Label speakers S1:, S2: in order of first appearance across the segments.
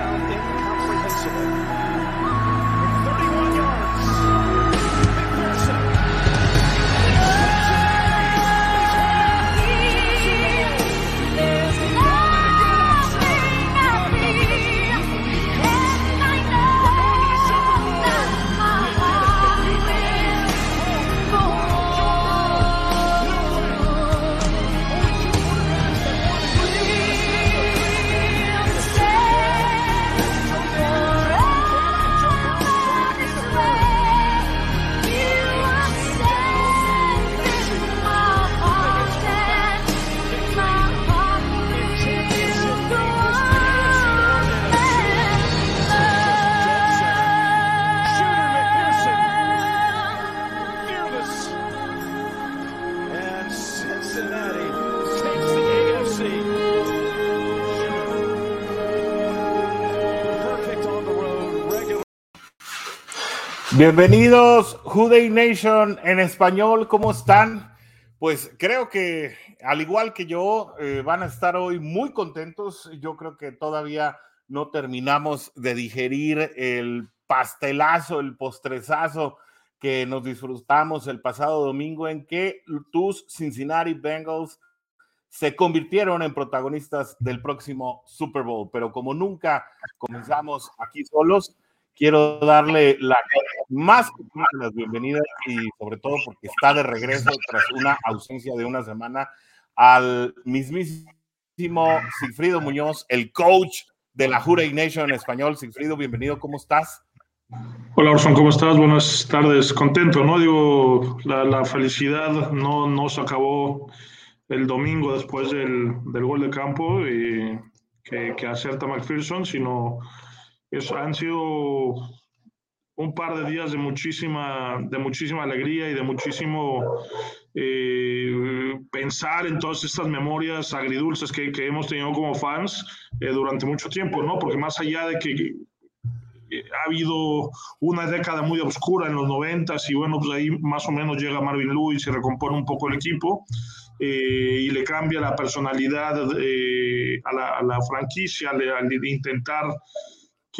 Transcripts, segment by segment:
S1: yourself.
S2: Bienvenidos, Juday Nation en español, ¿cómo están? Pues creo que, al igual que yo, eh, van a estar hoy muy contentos. Yo creo que todavía no terminamos de digerir el pastelazo, el postrezazo que nos disfrutamos el pasado domingo en que tus Cincinnati Bengals se convirtieron en protagonistas del próximo Super Bowl. Pero como nunca comenzamos aquí solos, quiero darle la más que las bienvenidas y sobre todo porque está de regreso tras una ausencia de una semana al mismísimo Sigfrido Muñoz, el coach de la Jurey Nation en español. Sigfrido, bienvenido, ¿cómo estás?
S3: Hola Orson, ¿cómo estás? Buenas tardes. Contento, ¿no? Digo, la, la felicidad no, no se acabó el domingo después del, del gol de campo y que, que acerta McPherson, sino es, han sido un par de días de muchísima, de muchísima alegría y de muchísimo eh, pensar en todas estas memorias agridulces que, que hemos tenido como fans eh, durante mucho tiempo, ¿no? Porque más allá de que eh, ha habido una década muy oscura en los noventas y bueno, pues ahí más o menos llega Marvin Lewis y recompone un poco el equipo eh, y le cambia la personalidad eh, a, la, a, la, franquicia al, al intentar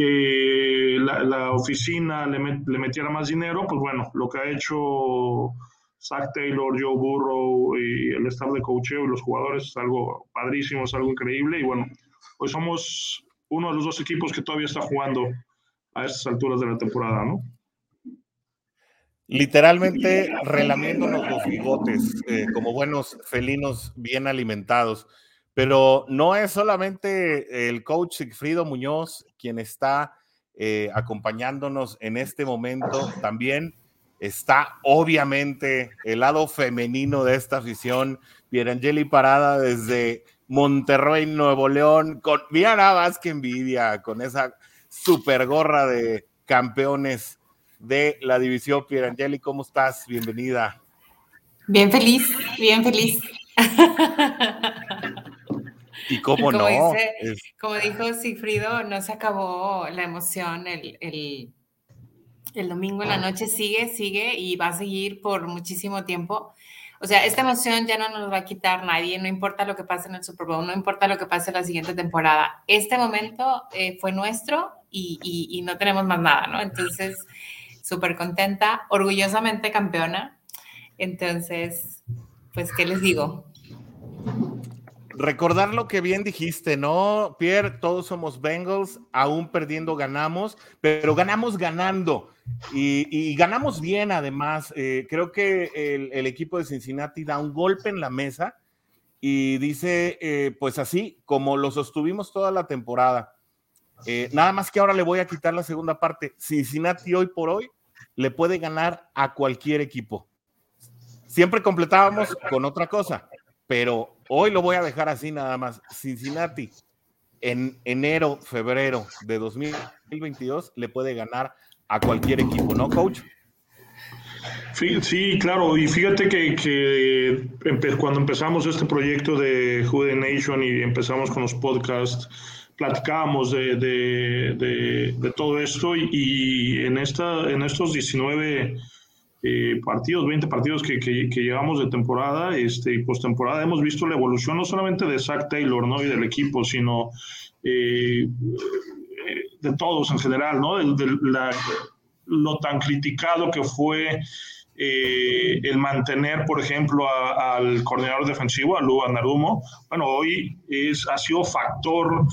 S3: que la, oficina le, met, le, metiera más dinero, pues bueno, lo que ha hecho Zach Taylor, Joe Burrow y el staff de coacheo y los jugadores es algo padrísimo, es algo increíble y bueno, hoy somos uno de los dos equipos que todavía está jugando a estas alturas de la temporada, ¿no?
S2: Literalmente relamiéndonos los bigotes, eh, como buenos felinos bien alimentados. Pero no es solamente el coach Sigfrido Muñoz quien está eh, acompañándonos en este momento, también está obviamente el lado femenino de esta afición, Pierangeli Parada desde Monterrey, Nuevo León, con, mira nada más que envidia, con esa super gorra de campeones de la división. Pierangeli, ¿cómo estás? Bienvenida.
S4: Bien feliz, bien feliz.
S2: Y cómo
S4: como
S2: no.
S4: Dice, es... Como dijo Sigfrido, no se acabó la emoción. El, el, el, domingo en la noche sigue, sigue y va a seguir por muchísimo tiempo. O sea, esta emoción ya no nos va a quitar nadie, no importa lo que pase en el Super Bowl, no importa lo que pase en la siguiente temporada. Este momento eh, fue nuestro y, y, y, no tenemos más nada, ¿no? Entonces, súper contenta, orgullosamente campeona. Entonces, pues, ¿qué les digo?
S2: Recordar lo que bien dijiste, ¿no? Pierre, todos somos Bengals, aún perdiendo ganamos, pero ganamos ganando y, y ganamos bien además. Eh, creo que el, el, equipo de Cincinnati da un golpe en la mesa y dice, eh, pues así, como lo sostuvimos toda la temporada. Eh, nada más que ahora le voy a quitar la segunda parte. Cincinnati hoy por hoy le puede ganar a cualquier equipo. Siempre completábamos con otra cosa, pero hoy lo voy a dejar así nada más. Cincinnati en enero, febrero de 2022 le puede ganar a cualquier equipo, ¿no, coach?
S3: Sí, claro, y fíjate que, que cuando empezamos este proyecto de Jude Nation y empezamos con los podcasts, platicábamos de, de todo esto y, y, en, esta, en estos 19 eh, partidos, 20 partidos que, que, llevamos de temporada este, y postemporada, hemos visto la evolución no solamente de Zach Taylor ¿no? y del equipo, sino eh, de todos en general, ¿no? De, lo tan criticado que fue eh, el mantener, por ejemplo, al coordinador defensivo, a Luan Narumo, bueno, hoy es, ha sido factor,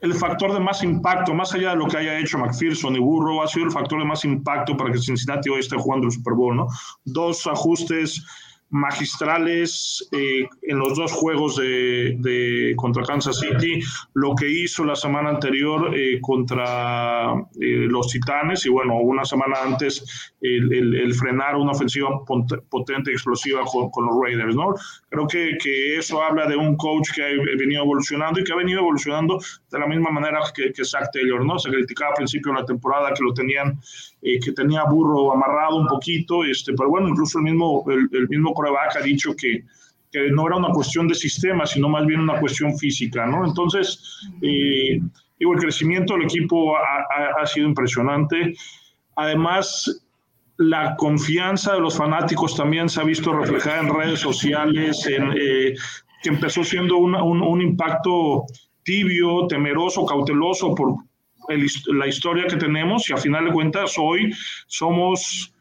S3: el factor de más impacto, más allá de lo que haya hecho McPherson y Burrow, ha sido el factor de más impacto para que Cincinnati hoy esté jugando el Super Bowl, ¿no? Dos ajustes magistrales eh, en los dos juegos de, contra Kansas City, lo que hizo la semana anterior eh, contra eh, los Titanes y bueno, una semana antes el, frenar una ofensiva potente explosiva con, los Raiders, ¿no? Creo que, que, eso habla de un coach que ha venido evolucionando y que ha venido evolucionando de la misma manera que, que Zach Taylor, ¿no? Se criticaba al principio de la temporada que lo tenían, que tenía burro amarrado un poquito, este, pero bueno, incluso el mismo, el, el mismo coreback ha dicho que, que, no era una cuestión de sistema, sino más bien una cuestión física, ¿no? Entonces, eh, digo, el crecimiento del equipo ha, ha, sido impresionante. Además, la confianza de los fanáticos también se ha visto reflejada en redes sociales, en, eh, que empezó siendo un, un, impacto tibio, temeroso, cauteloso por la historia que tenemos y a final de cuentas hoy somos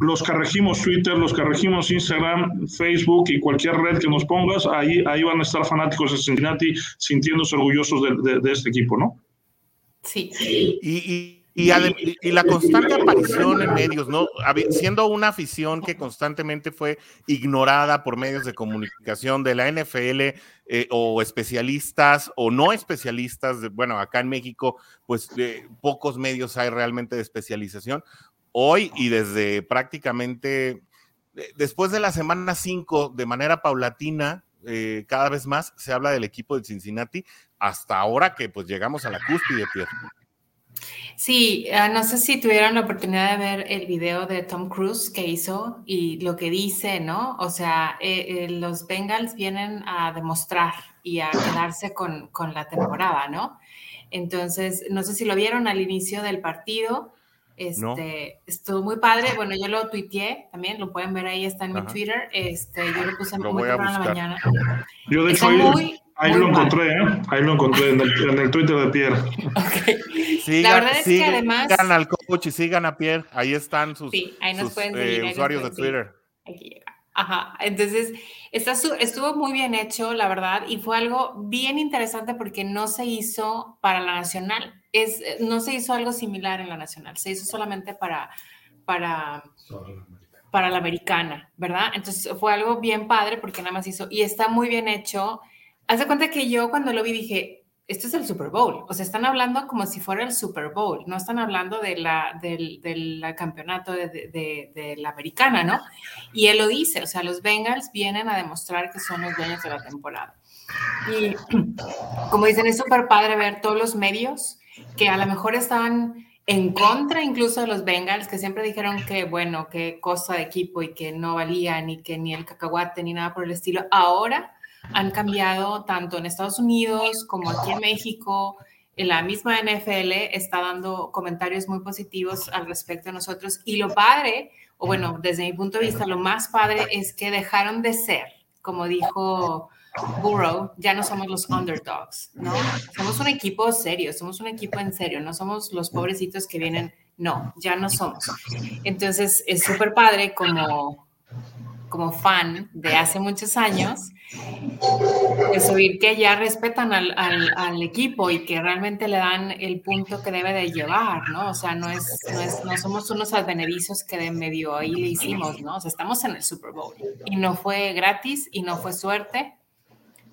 S3: los que regimos Twitter, los que regimos Instagram, Facebook y cualquier red que nos pongas, ahí, ahí van a estar fanáticos de Cincinnati sintiéndose orgullosos de, este equipo, ¿no?
S4: Sí.
S2: Y, y, la constante aparición en medios, ¿no? Siendo una afición que constantemente fue ignorada por medios de comunicación de la NFL eh, o especialistas o no especialistas, bueno, acá en México, pues pocos medios hay realmente de especialización hoy y desde prácticamente eh, después de la semana 5, de manera paulatina, eh, cada vez más se habla del equipo de Cincinnati, hasta ahora que pues llegamos a la cúspide, Pierre.
S4: Sí, ah, no sé si tuvieron la oportunidad de ver el video de Tom Cruise que hizo y lo que dice, ¿no? O sea, eh, los Bengals vienen a demostrar y a quedarse con, con la temporada, ¿no? Entonces, no sé si lo vieron al inicio del partido, este, Estuvo muy padre. Bueno, yo lo tuiteé también, lo pueden ver ahí, está en mi Twitter. Este, yo lo puse muy temprano en la mañana.
S3: Yo de hecho ahí, lo encontré, ¿eh? ahí lo encontré en el, Twitter de Pierre.
S4: Okay. la verdad es que además...
S2: Sigan al coach y sigan a Pierre, ahí están sus,
S4: sí, ahí nos pueden seguir,
S2: eh, usuarios de Twitter.
S4: Aquí llega. Ajá, entonces está estuvo muy bien hecho, la verdad, y fue algo bien interesante porque no se hizo para la nacional es, eh, no se hizo algo similar en la nacional, se hizo solamente para, para, para la americana, ¿verdad? Entonces fue algo bien padre porque nada más hizo, y está muy bien hecho. Haz de cuenta que yo cuando lo vi dije, esto es el Super Bowl, o sea, están hablando como si fuera el Super Bowl, no están hablando de la, del, del campeonato de, de, de, la americana, ¿no? Y él lo dice, o sea, los Bengals vienen a demostrar que son los dueños de la temporada. Y como dicen, es súper padre ver todos los medios que a lo mejor estaban en contra incluso de los Bengals, que siempre dijeron que, bueno, qué cosa de equipo y que no valían y que ni el cacahuate ni nada por el estilo. Ahora han cambiado tanto en Estados Unidos como aquí en México. La misma NFL está dando comentarios muy positivos al respecto de nosotros. Y lo padre, o bueno, desde mi punto de vista, lo más padre es que dejaron de ser, como dijo Burrow, ya no somos los underdogs, ¿no? Somos un equipo serio, somos un equipo en serio, no somos los pobrecitos que vienen, no, ya no somos. Entonces, es súper padre como, como fan de hace muchos años, es oír que ya respetan al, al, equipo y que realmente le dan el punto que debe de llevar, ¿no? O sea, no, es, no, es, no somos unos advenedizos que de medio ahí le hicimos, ¿no? O sea, estamos en el Super Bowl y no fue gratis y no fue suerte,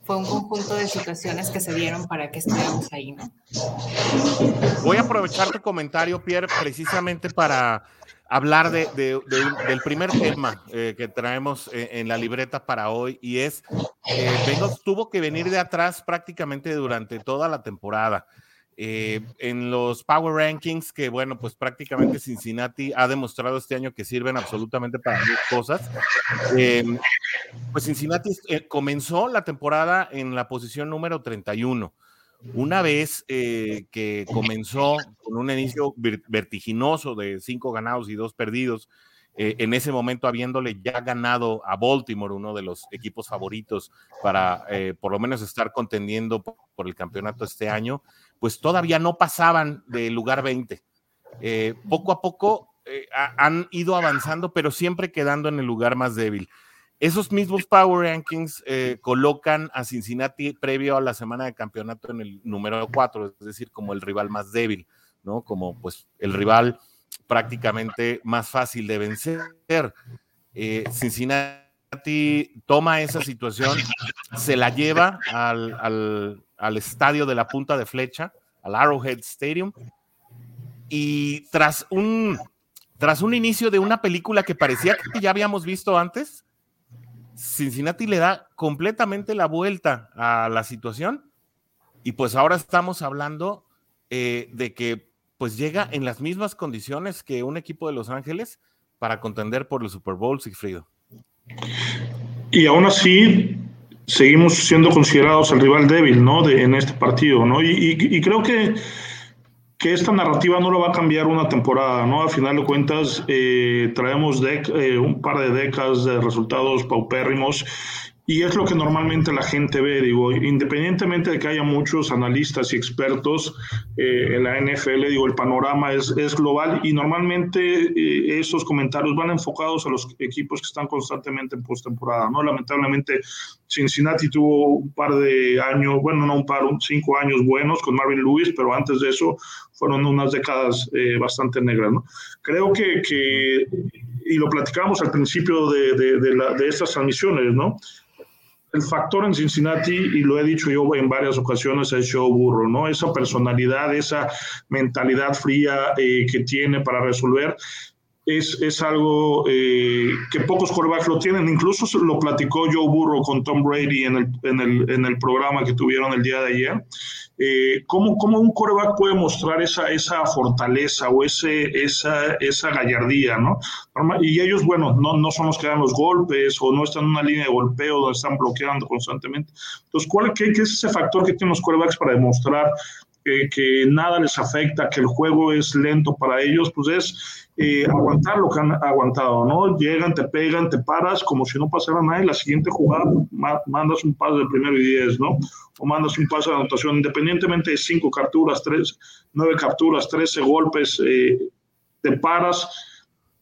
S4: fue un conjunto de situaciones que se dieron para que estuviéramos ahí, ¿no?
S2: Voy a aprovechar tu comentario, Pierre, precisamente para hablar de, del primer tema eh, que traemos eh, en la libreta para hoy y es, eh, tuvo que venir de atrás prácticamente durante toda la temporada. Eh, en los Power Rankings, que bueno, pues prácticamente Cincinnati ha demostrado este año que sirven absolutamente para muchas cosas. Pues Cincinnati comenzó la temporada en la posición número 31. Una vez eh, que comenzó con un inicio vertiginoso de cinco ganados y dos perdidos, eh, en ese momento habiéndole ya ganado a Baltimore, uno de los equipos favoritos para eh, por lo menos estar contendiendo por el campeonato este año, pues todavía no pasaban del lugar 20. poco a poco han ido avanzando, pero siempre quedando en el lugar más débil. Esos mismos Power Rankings eh, colocan a Cincinnati previo a la semana de campeonato en el número 4, es decir, como el rival más débil, ¿no? Como pues el rival prácticamente más fácil de vencer. Eh, Cincinnati toma esa situación, se la lleva al, al estadio de la punta de flecha, al Arrowhead Stadium, y tras un, tras un inicio de una película que parecía que ya habíamos visto antes, Cincinnati le da completamente la vuelta a la situación y pues ahora estamos hablando eh, de que pues llega en las mismas condiciones que un equipo de Los Ángeles para contender por el Super Bowl, Sigfrido.
S3: Y aún así seguimos siendo considerados el rival débil, ¿no? De, en este partido, ¿no? y creo que que esta narrativa no lo va a cambiar una temporada, ¿no? A final de cuentas, eh, traemos eh, un par de décadas de resultados paupérrimos y es lo que normalmente la gente ve, digo, independientemente de que haya muchos analistas y expertos eh, en la NFL, digo, el panorama es, es global y normalmente eh, esos comentarios van enfocados a los equipos que están constantemente en postemporada, ¿no? Lamentablemente Cincinnati tuvo un par de años, bueno, no un par, cinco años buenos con Marvin Lewis, pero antes de eso fueron unas décadas eh, bastante negras, ¿no? Creo que, que, y lo platicamos al principio de, de, estas transmisiones, ¿no? El factor en Cincinnati, y lo he dicho yo en varias ocasiones, es Joe Burro, ¿no? Esa personalidad, esa mentalidad fría eh, que tiene para resolver. Es, es algo eh, que pocos quarterbacks lo tienen. Incluso lo platicó Joe Burro con Tom Brady en el, en el, en el programa que tuvieron el día de ayer. Eh, ¿cómo, ¿cómo, un coreback puede mostrar esa, esa fortaleza o ese, esa, esa gallardía, ¿no? Y ellos, bueno, no, no son los que dan los golpes o no están en una línea de golpeo donde están bloqueando constantemente. Entonces, ¿cuál, qué, qué es ese factor que tienen los corebacks para demostrar que, nada les afecta, que el juego es lento para ellos, pues es eh, aguantar lo que han aguantado, ¿no? Llegan, te pegan, te paras como si no pasara nada y la siguiente jugada mandas un pase del primero y diez, ¿no? O mandas un pase de anotación, independientemente de cinco capturas, tres, nueve capturas, trece golpes, eh, te paras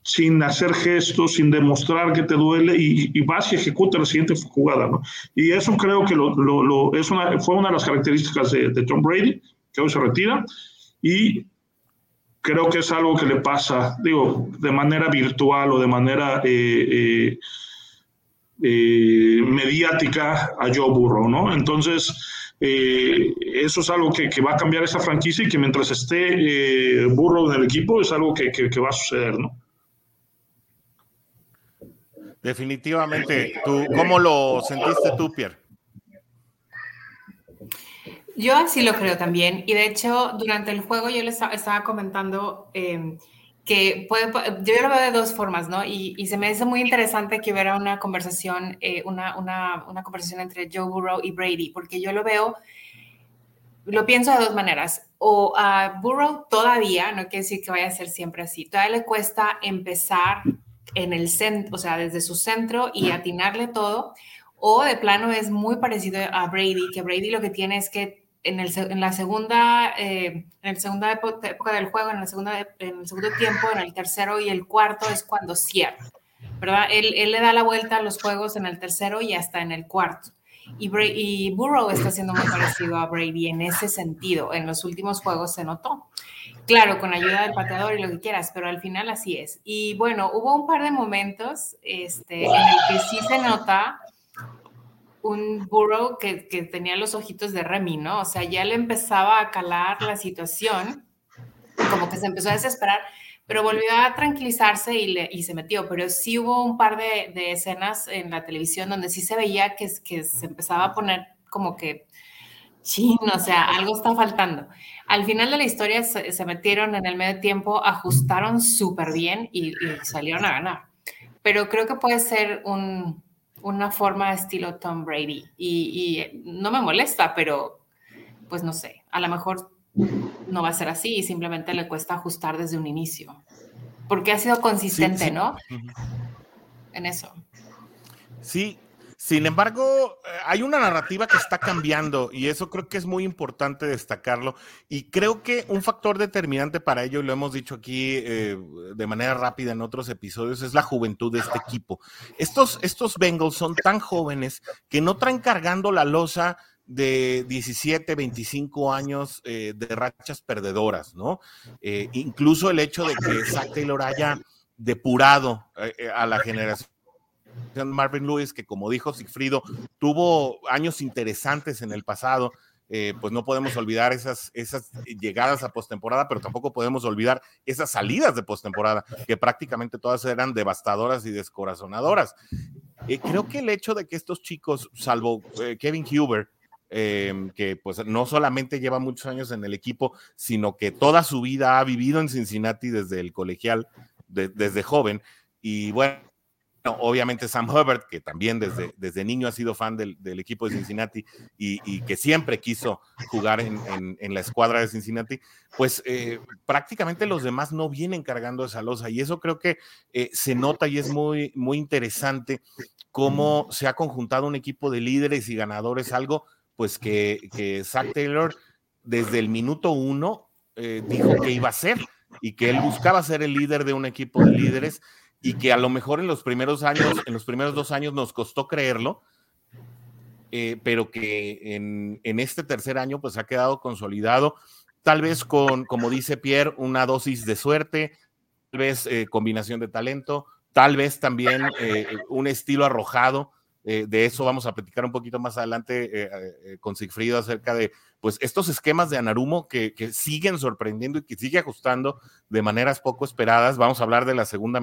S3: sin hacer gestos, sin demostrar que te duele y, vas y ejecutas la siguiente jugada, ¿no? Y eso creo que lo, lo, es una, fue una de las características de, de Tom Brady que hoy se retira y creo que es algo que le pasa, digo, de manera virtual o de manera eh, eh, eh, mediática a Joe Burrow, ¿no? Entonces, eso es algo que, va a cambiar esa franquicia y que mientras esté Burrow en el equipo es algo que, va a suceder, ¿no?
S2: Definitivamente. ¿Tú, ¿Cómo lo sentiste tú, Pierre?
S4: Yo así lo creo también. Y de hecho, durante el juego yo les estaba comentando em, que puede, yo lo veo de dos formas, ¿no? Y, se me hace muy interesante que hubiera una conversación, eh, una, una, una, conversación entre Joe Burrow y Brady, porque yo lo veo, lo pienso de dos maneras. O a Burrow todavía, no quiere decir que vaya a ser siempre así, todavía le cuesta empezar en el centro, o sea, desde su centro y atinarle todo. O de plano es muy parecido a Brady, que Brady lo que tiene es que en, el, en la segunda, eh, en el segunda época del juego, en, la segunda, en el segundo tiempo, en el tercero y el cuarto es cuando cierra, ¿verdad? Él, él le da la vuelta a los juegos en el tercero y hasta en el cuarto. Y, y Burrow está siendo muy parecido a Brady en ese sentido. En los últimos juegos se notó. Claro, con ayuda del pateador y lo que quieras, pero al final así es. Y bueno, hubo un par de momentos este, en el que sí se nota un Burrow que, tenía los ojitos de Remy, ¿no? O sea, ya le empezaba a calar la situación, como que se empezó a desesperar, pero volvió a tranquilizarse y se metió. Pero sí hubo un par de, escenas en la televisión donde sí se veía que, que se empezaba a poner como que chin, o sea, algo está faltando. Al final de la historia se, metieron en el medio tiempo, ajustaron súper bien y salieron a ganar. Pero creo que puede ser un, una forma de estilo Tom Brady. Y, no me molesta, pero pues no sé, a lo mejor no va a ser así y simplemente le cuesta ajustar desde un inicio. Porque ha sido consistente, ¿no? En eso.
S2: Sí, sin embargo, eh, hay una narrativa que está cambiando y eso creo que es muy importante destacarlo. Y creo que un factor determinante para ello, y lo hemos dicho aquí eh, de manera rápida en otros episodios, es la juventud de este equipo. Estos, estos Bengals son tan jóvenes que no traen cargando la losa de 17, 25 años eh, de rachas perdedoras, ¿no? incluso el hecho de que Zach Taylor haya depurado a la generación Marvin Lewis, que como dijo Sigfrido, tuvo años interesantes en el pasado. Eh, pues no podemos olvidar esas, esas llegadas a postemporada, pero tampoco podemos olvidar esas salidas de postemporada, que prácticamente todas eran devastadoras y descorazonadoras. Eh, creo que el hecho de que estos chicos, salvo eh, Kevin Huber, que pues no solamente lleva muchos años en el equipo, sino que toda su vida ha vivido en Cincinnati desde el colegial, desde joven. Y bueno, obviamente Sam Hubbard, que también desde, desde niño ha sido fan del, equipo de Cincinnati y, que siempre quiso jugar en, la escuadra de Cincinnati, pues eh, prácticamente los demás no vienen cargando esa losa y eso creo que eh, se nota y es muy, muy interesante cómo se ha conjuntado un equipo de líderes y ganadores, algo pues que, que Zach Taylor desde el minuto uno eh, dijo que iba a ser y que él buscaba ser el líder de un equipo de líderes y que a lo mejor en los primeros años, en los primeros dos años nos costó creerlo, eh, pero que en, este tercer año pues ha quedado consolidado, tal vez con, como dice Pierre, una dosis de suerte, tal vez eh, combinación de talento, tal vez también eh, un estilo arrojado. de eso vamos a platicar un poquito más adelante con Sigfrido acerca de pues estos esquemas de Anarumo que, que siguen sorprendiendo y que sigue ajustando de maneras poco esperadas. Vamos a hablar de la segunda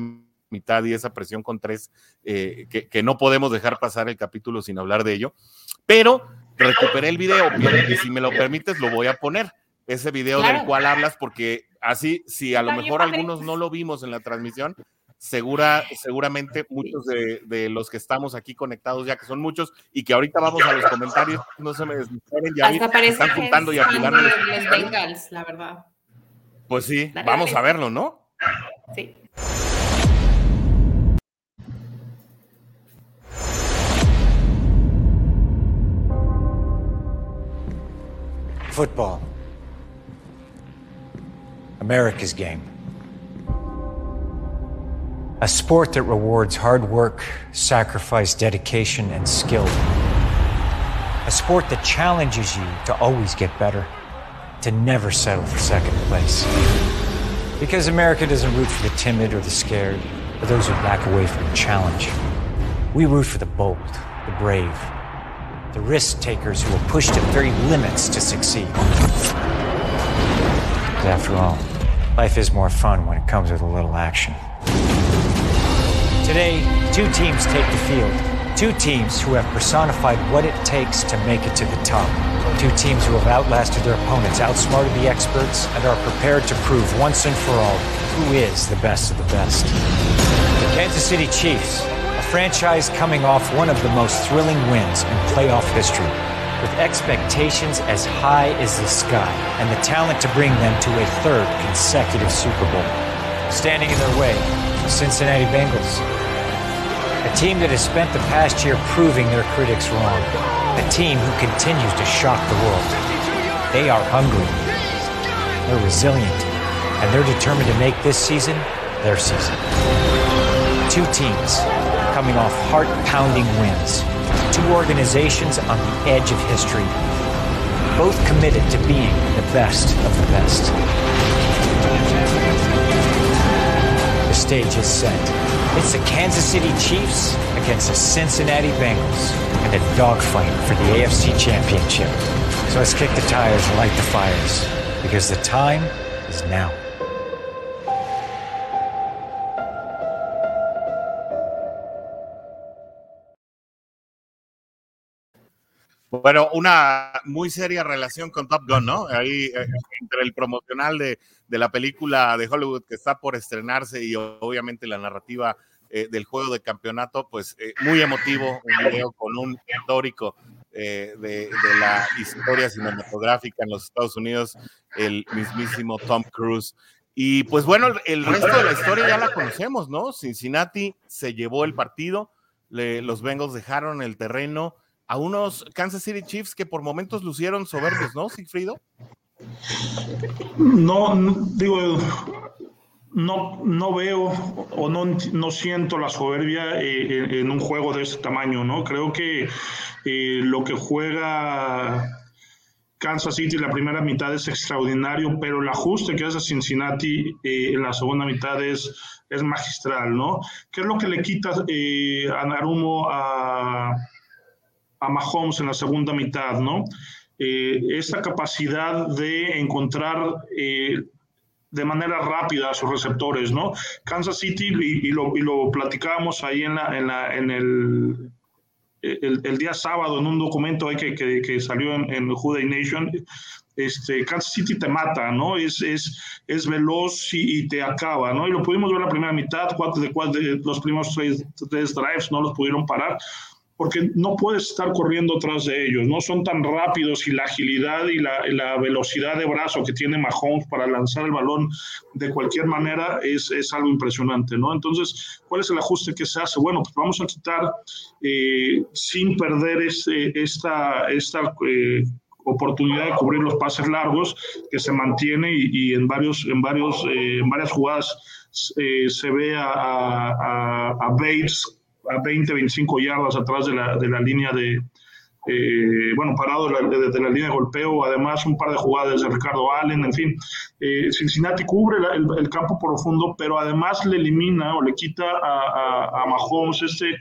S2: mitad y esa presión con tres, eh, que, no podemos dejar pasar el capítulo sin hablar de ello. Pero recuperé el video, y si me lo permites, lo voy a poner. Ese video del cual hablas, porque así, si a lo mejor algunos no lo vimos en la transmisión, segura, seguramente muchos de, los que estamos aquí conectados, ya que son muchos, y que ahorita vamos a los comentarios, no se me desesperen, ya están juntando y apilando.
S4: la verdad.
S2: Pues sí, vamos a verlo, ¿no?
S4: Sí.
S5: Football. America's game. A sport that rewards hard work, sacrifice, dedication, and skill. A sport that challenges you to always get better, to never settle for second place. Because America doesn't root for the timid or the scared, or those who back away from challenge. We root for the bold, the brave, the risk takers who will push to the very limits to succeed. But after all, life is more fun when it comes with a little action. Today, two teams take the field. Two teams who have personified what it takes to make it to the top. Two teams who have outlasted their opponents, outsmarted the experts, and are prepared to prove once and for all who is the best of the best. The Kansas City Chiefs franchise coming off one of the most thrilling wins in playoff history, with expectations as high as the sky and the talent to bring them to a third consecutive Super Bowl. Standing in their way, the Cincinnati Bengals. A team that has spent the past year proving their critics wrong. A team who continues to shock the world. They are hungry. They're resilient. And they're determined to make this season their season. Two teams coming off heart pounding wins. Two organizations on the edge of history, both committed to being the best of the best. The stage is set. It's the Kansas City Chiefs against the Cincinnati Bengals and a dogfight for the AFC Championship. So let's kick the tires and light the fires because the time is now.
S2: Bueno, una muy seria relación con Top Gun, ¿no? Ahí eh, entre el promocional de, la película de Hollywood que está por estrenarse y obviamente la narrativa eh, del juego de campeonato, pues eh, muy emotivo, un video con un histórico eh, de, la historia cinematográfica en los Estados Unidos, el mismísimo Tom Cruise. Y pues bueno, el resto de la historia ya la conocemos, ¿no? Cincinnati se llevó el partido, los Bengals dejaron el terreno a unos Kansas City Chiefs que por momentos lucieron soberbios, ¿no, Sigfrido?
S3: No, digo, no, no veo o no, no siento la soberbia eh, en, un juego de este tamaño, ¿no? Creo que eh, lo que juega Kansas City en la primera mitad es extraordinario, pero el ajuste que hace Cincinnati eh, en la segunda mitad es, es magistral, ¿no? ¿Qué es lo que le quita a Narumo a, a Mahomes en la segunda mitad, ¿no? esta capacidad de encontrar de manera rápida a sus receptores, ¿no? Kansas City, y, lo, y lo, platicábamos ahí en, la, en, la, en el, el, día sábado en un documento ahí que, que, salió en, en Nation, este, Kansas City te mata, ¿no? Es, es, es veloz y, te acaba, ¿no? Y lo pudimos ver la primera mitad, cuatro de, cuatro de los primeros tres, tres drives no los pudieron parar porque no puedes estar corriendo tras de ellos, no son tan rápidos y la agilidad y la, velocidad de brazo que tiene Mahomes para lanzar el balón de cualquier manera es, algo impresionante, ¿no? Entonces, ¿cuál es el ajuste que se hace? Bueno, pues vamos a quitar eh, sin perder este, esta, esta eh, oportunidad de cubrir los pases largos que se mantiene y, en, varios, en, varios, eh, en varias jugadas se ve a Bates a 20, 25 yardas atrás de la, de la línea de, eh, bueno, parado desde la, línea de golpeo, además un par de jugadas de Ricardo Allen, en fin, eh, Cincinnati cubre el, campo profundo, pero además le elimina o le quita a Mahomes este,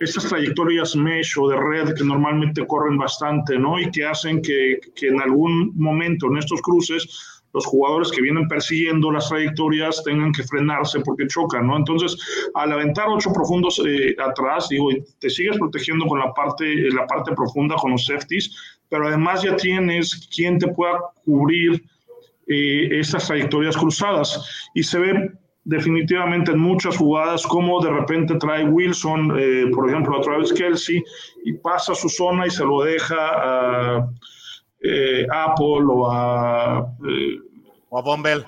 S3: estas trayectorias mesh o de red que normalmente corren bastante, ¿no? Y que hacen que, que en algún momento en estos cruces los jugadores que vienen persiguiendo las trayectorias tengan que frenarse porque chocan, ¿no? Entonces, al aventar ocho profundos eh, atrás, digo, te sigues protegiendo con la parte, la parte profunda, con los safeties, pero además ya tienes quien te pueda cubrir eh, estas trayectorias cruzadas. Y se ve definitivamente en muchas jugadas como de repente trae Wilson, eh, por ejemplo, otra vez Kelsey, y pasa su zona y se lo deja a Apple o a
S2: o a Bombell.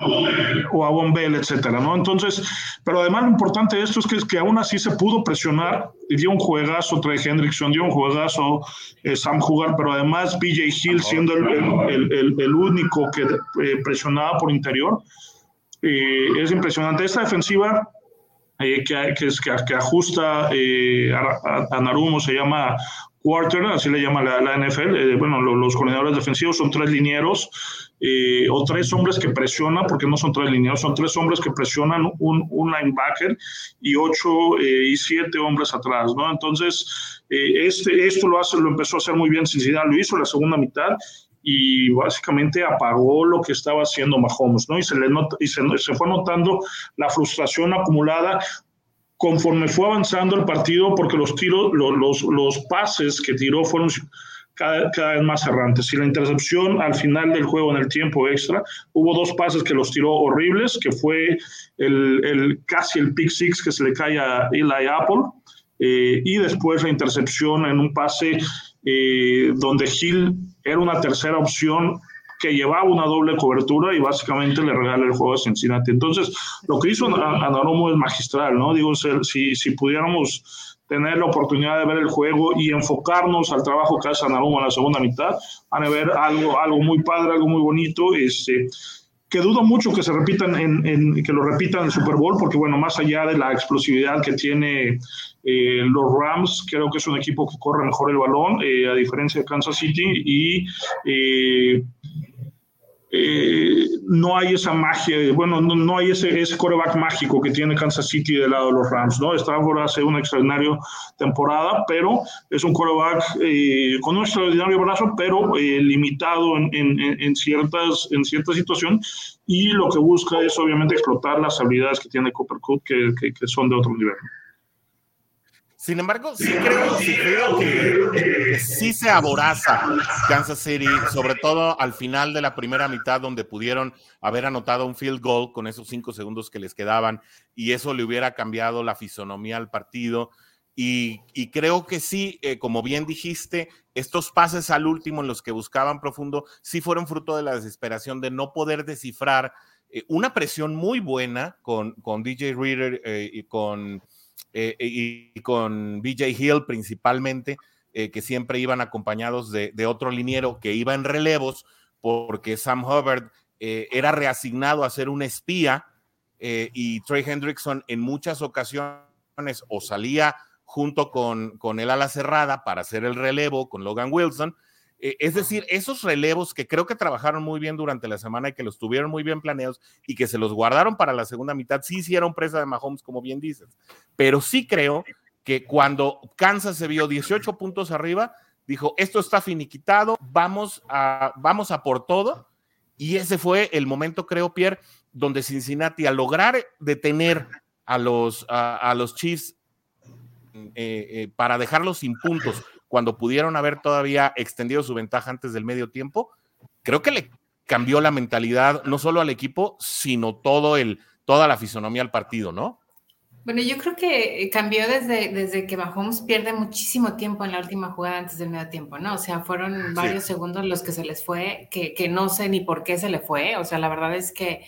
S3: O a Bombell, etcétera, ¿no? Entonces, pero además lo importante de esto es que, es que aún así se pudo presionar, y dio un juegazo Trey Hendrickson, dio un juegazo eh, Sam Jugar, pero además BJ Hill siendo el, el, el, único que eh, presionaba por interior. Eh, es impresionante. Esta defensiva que, que, que, que, ajusta a, a, Narumo se llama quarter, así le llama la, NFL. bueno, los, coordinadores defensivos son tres linieros eh, o tres hombres que presionan, porque no son tres lineados, son tres hombres que presionan un, linebacker y ocho eh, y siete hombres atrás, ¿no? Entonces, eh, este, esto lo, hace, lo empezó a hacer muy bien Cincinnati, lo hizo la segunda mitad y básicamente apagó lo que estaba haciendo Mahomes, ¿no? Y se le nota, y se, se fue notando la frustración acumulada conforme fue avanzando el partido, porque los tiros, los, los, los pases que tiró fueron cada, vez más errantes. Y la intercepción al final del juego, en el tiempo extra, hubo dos pases que los tiró horribles, que fue el, el casi el pick six que se le cae a Eli Apple, eh, y después la intercepción en un pase eh, donde Hill era una tercera opción que llevaba una doble cobertura y básicamente le regala el juego a Cincinnati. Entonces, lo que hizo Anaromo es magistral, ¿no? Digo, si, si pudiéramos tener la oportunidad de ver el juego y enfocarnos al trabajo que hace Anarumo en la segunda mitad, van a ver algo, algo muy padre, algo muy bonito, este, que dudo mucho que se repitan en, que lo repitan en Super Bowl, porque bueno, más allá de la explosividad que tiene eh, los Rams, creo que es un equipo que corre mejor el balón, eh, a diferencia de Kansas City, y eh, eh, no hay esa magia, bueno, no, hay ese, ese coreback mágico que tiene Kansas City del lado de los Rams, ¿no? Stafford hace una extraordinaria temporada, pero es un coreback eh, con un extraordinario brazo, pero eh, limitado en, en, en, ciertas, en ciertas situaciones, y lo que busca es obviamente explotar las habilidades que tiene Cooper que, que, que son de otro nivel.
S2: Sin embargo, sí creo, sí creo que, sí se aboraza Kansas City, sobre todo al final de la primera mitad, donde pudieron haber anotado un field goal con esos cinco segundos que les quedaban, y eso le hubiera cambiado la fisonomía al partido. Y, creo que sí, eh, como bien dijiste, estos pases al último en los que buscaban profundo, sí fueron fruto de la desesperación de no poder descifrar eh, una presión muy buena con, con DJ Reader eh, y, con, y con BJ Hill principalmente, que siempre iban acompañados de, otro liniero que iba en relevos, porque Sam Hubbard era reasignado a ser un espía y Trey Hendrickson en muchas ocasiones o salía junto con, con el ala cerrada para hacer el relevo con Logan Wilson. Eh, es decir, esos relevos que creo que trabajaron muy bien durante la semana y que los tuvieron muy bien planeados y que se los guardaron para la segunda mitad, sí hicieron presa de Mahomes, como bien dices. Pero sí creo que cuando Kansas se vio 18 puntos arriba, dijo, esto está finiquitado, vamos a, vamos a por todo. Y ese fue el momento, creo, Pierre, donde Cincinnati, al lograr detener a los, a los Chiefs eh, eh, para dejarlos sin puntos cuando pudieron haber todavía extendido su ventaja antes del medio tiempo, creo que le cambió la mentalidad no solo al equipo, sino todo el, toda la fisonomía al partido, ¿no?
S4: Bueno, yo creo que eh, cambió desde, desde que Mahomes pierde muchísimo tiempo en la última jugada antes del medio tiempo, ¿no? O sea, fueron varios segundos los que se les fue, que, que, no sé ni por qué se le fue. O sea, la verdad es que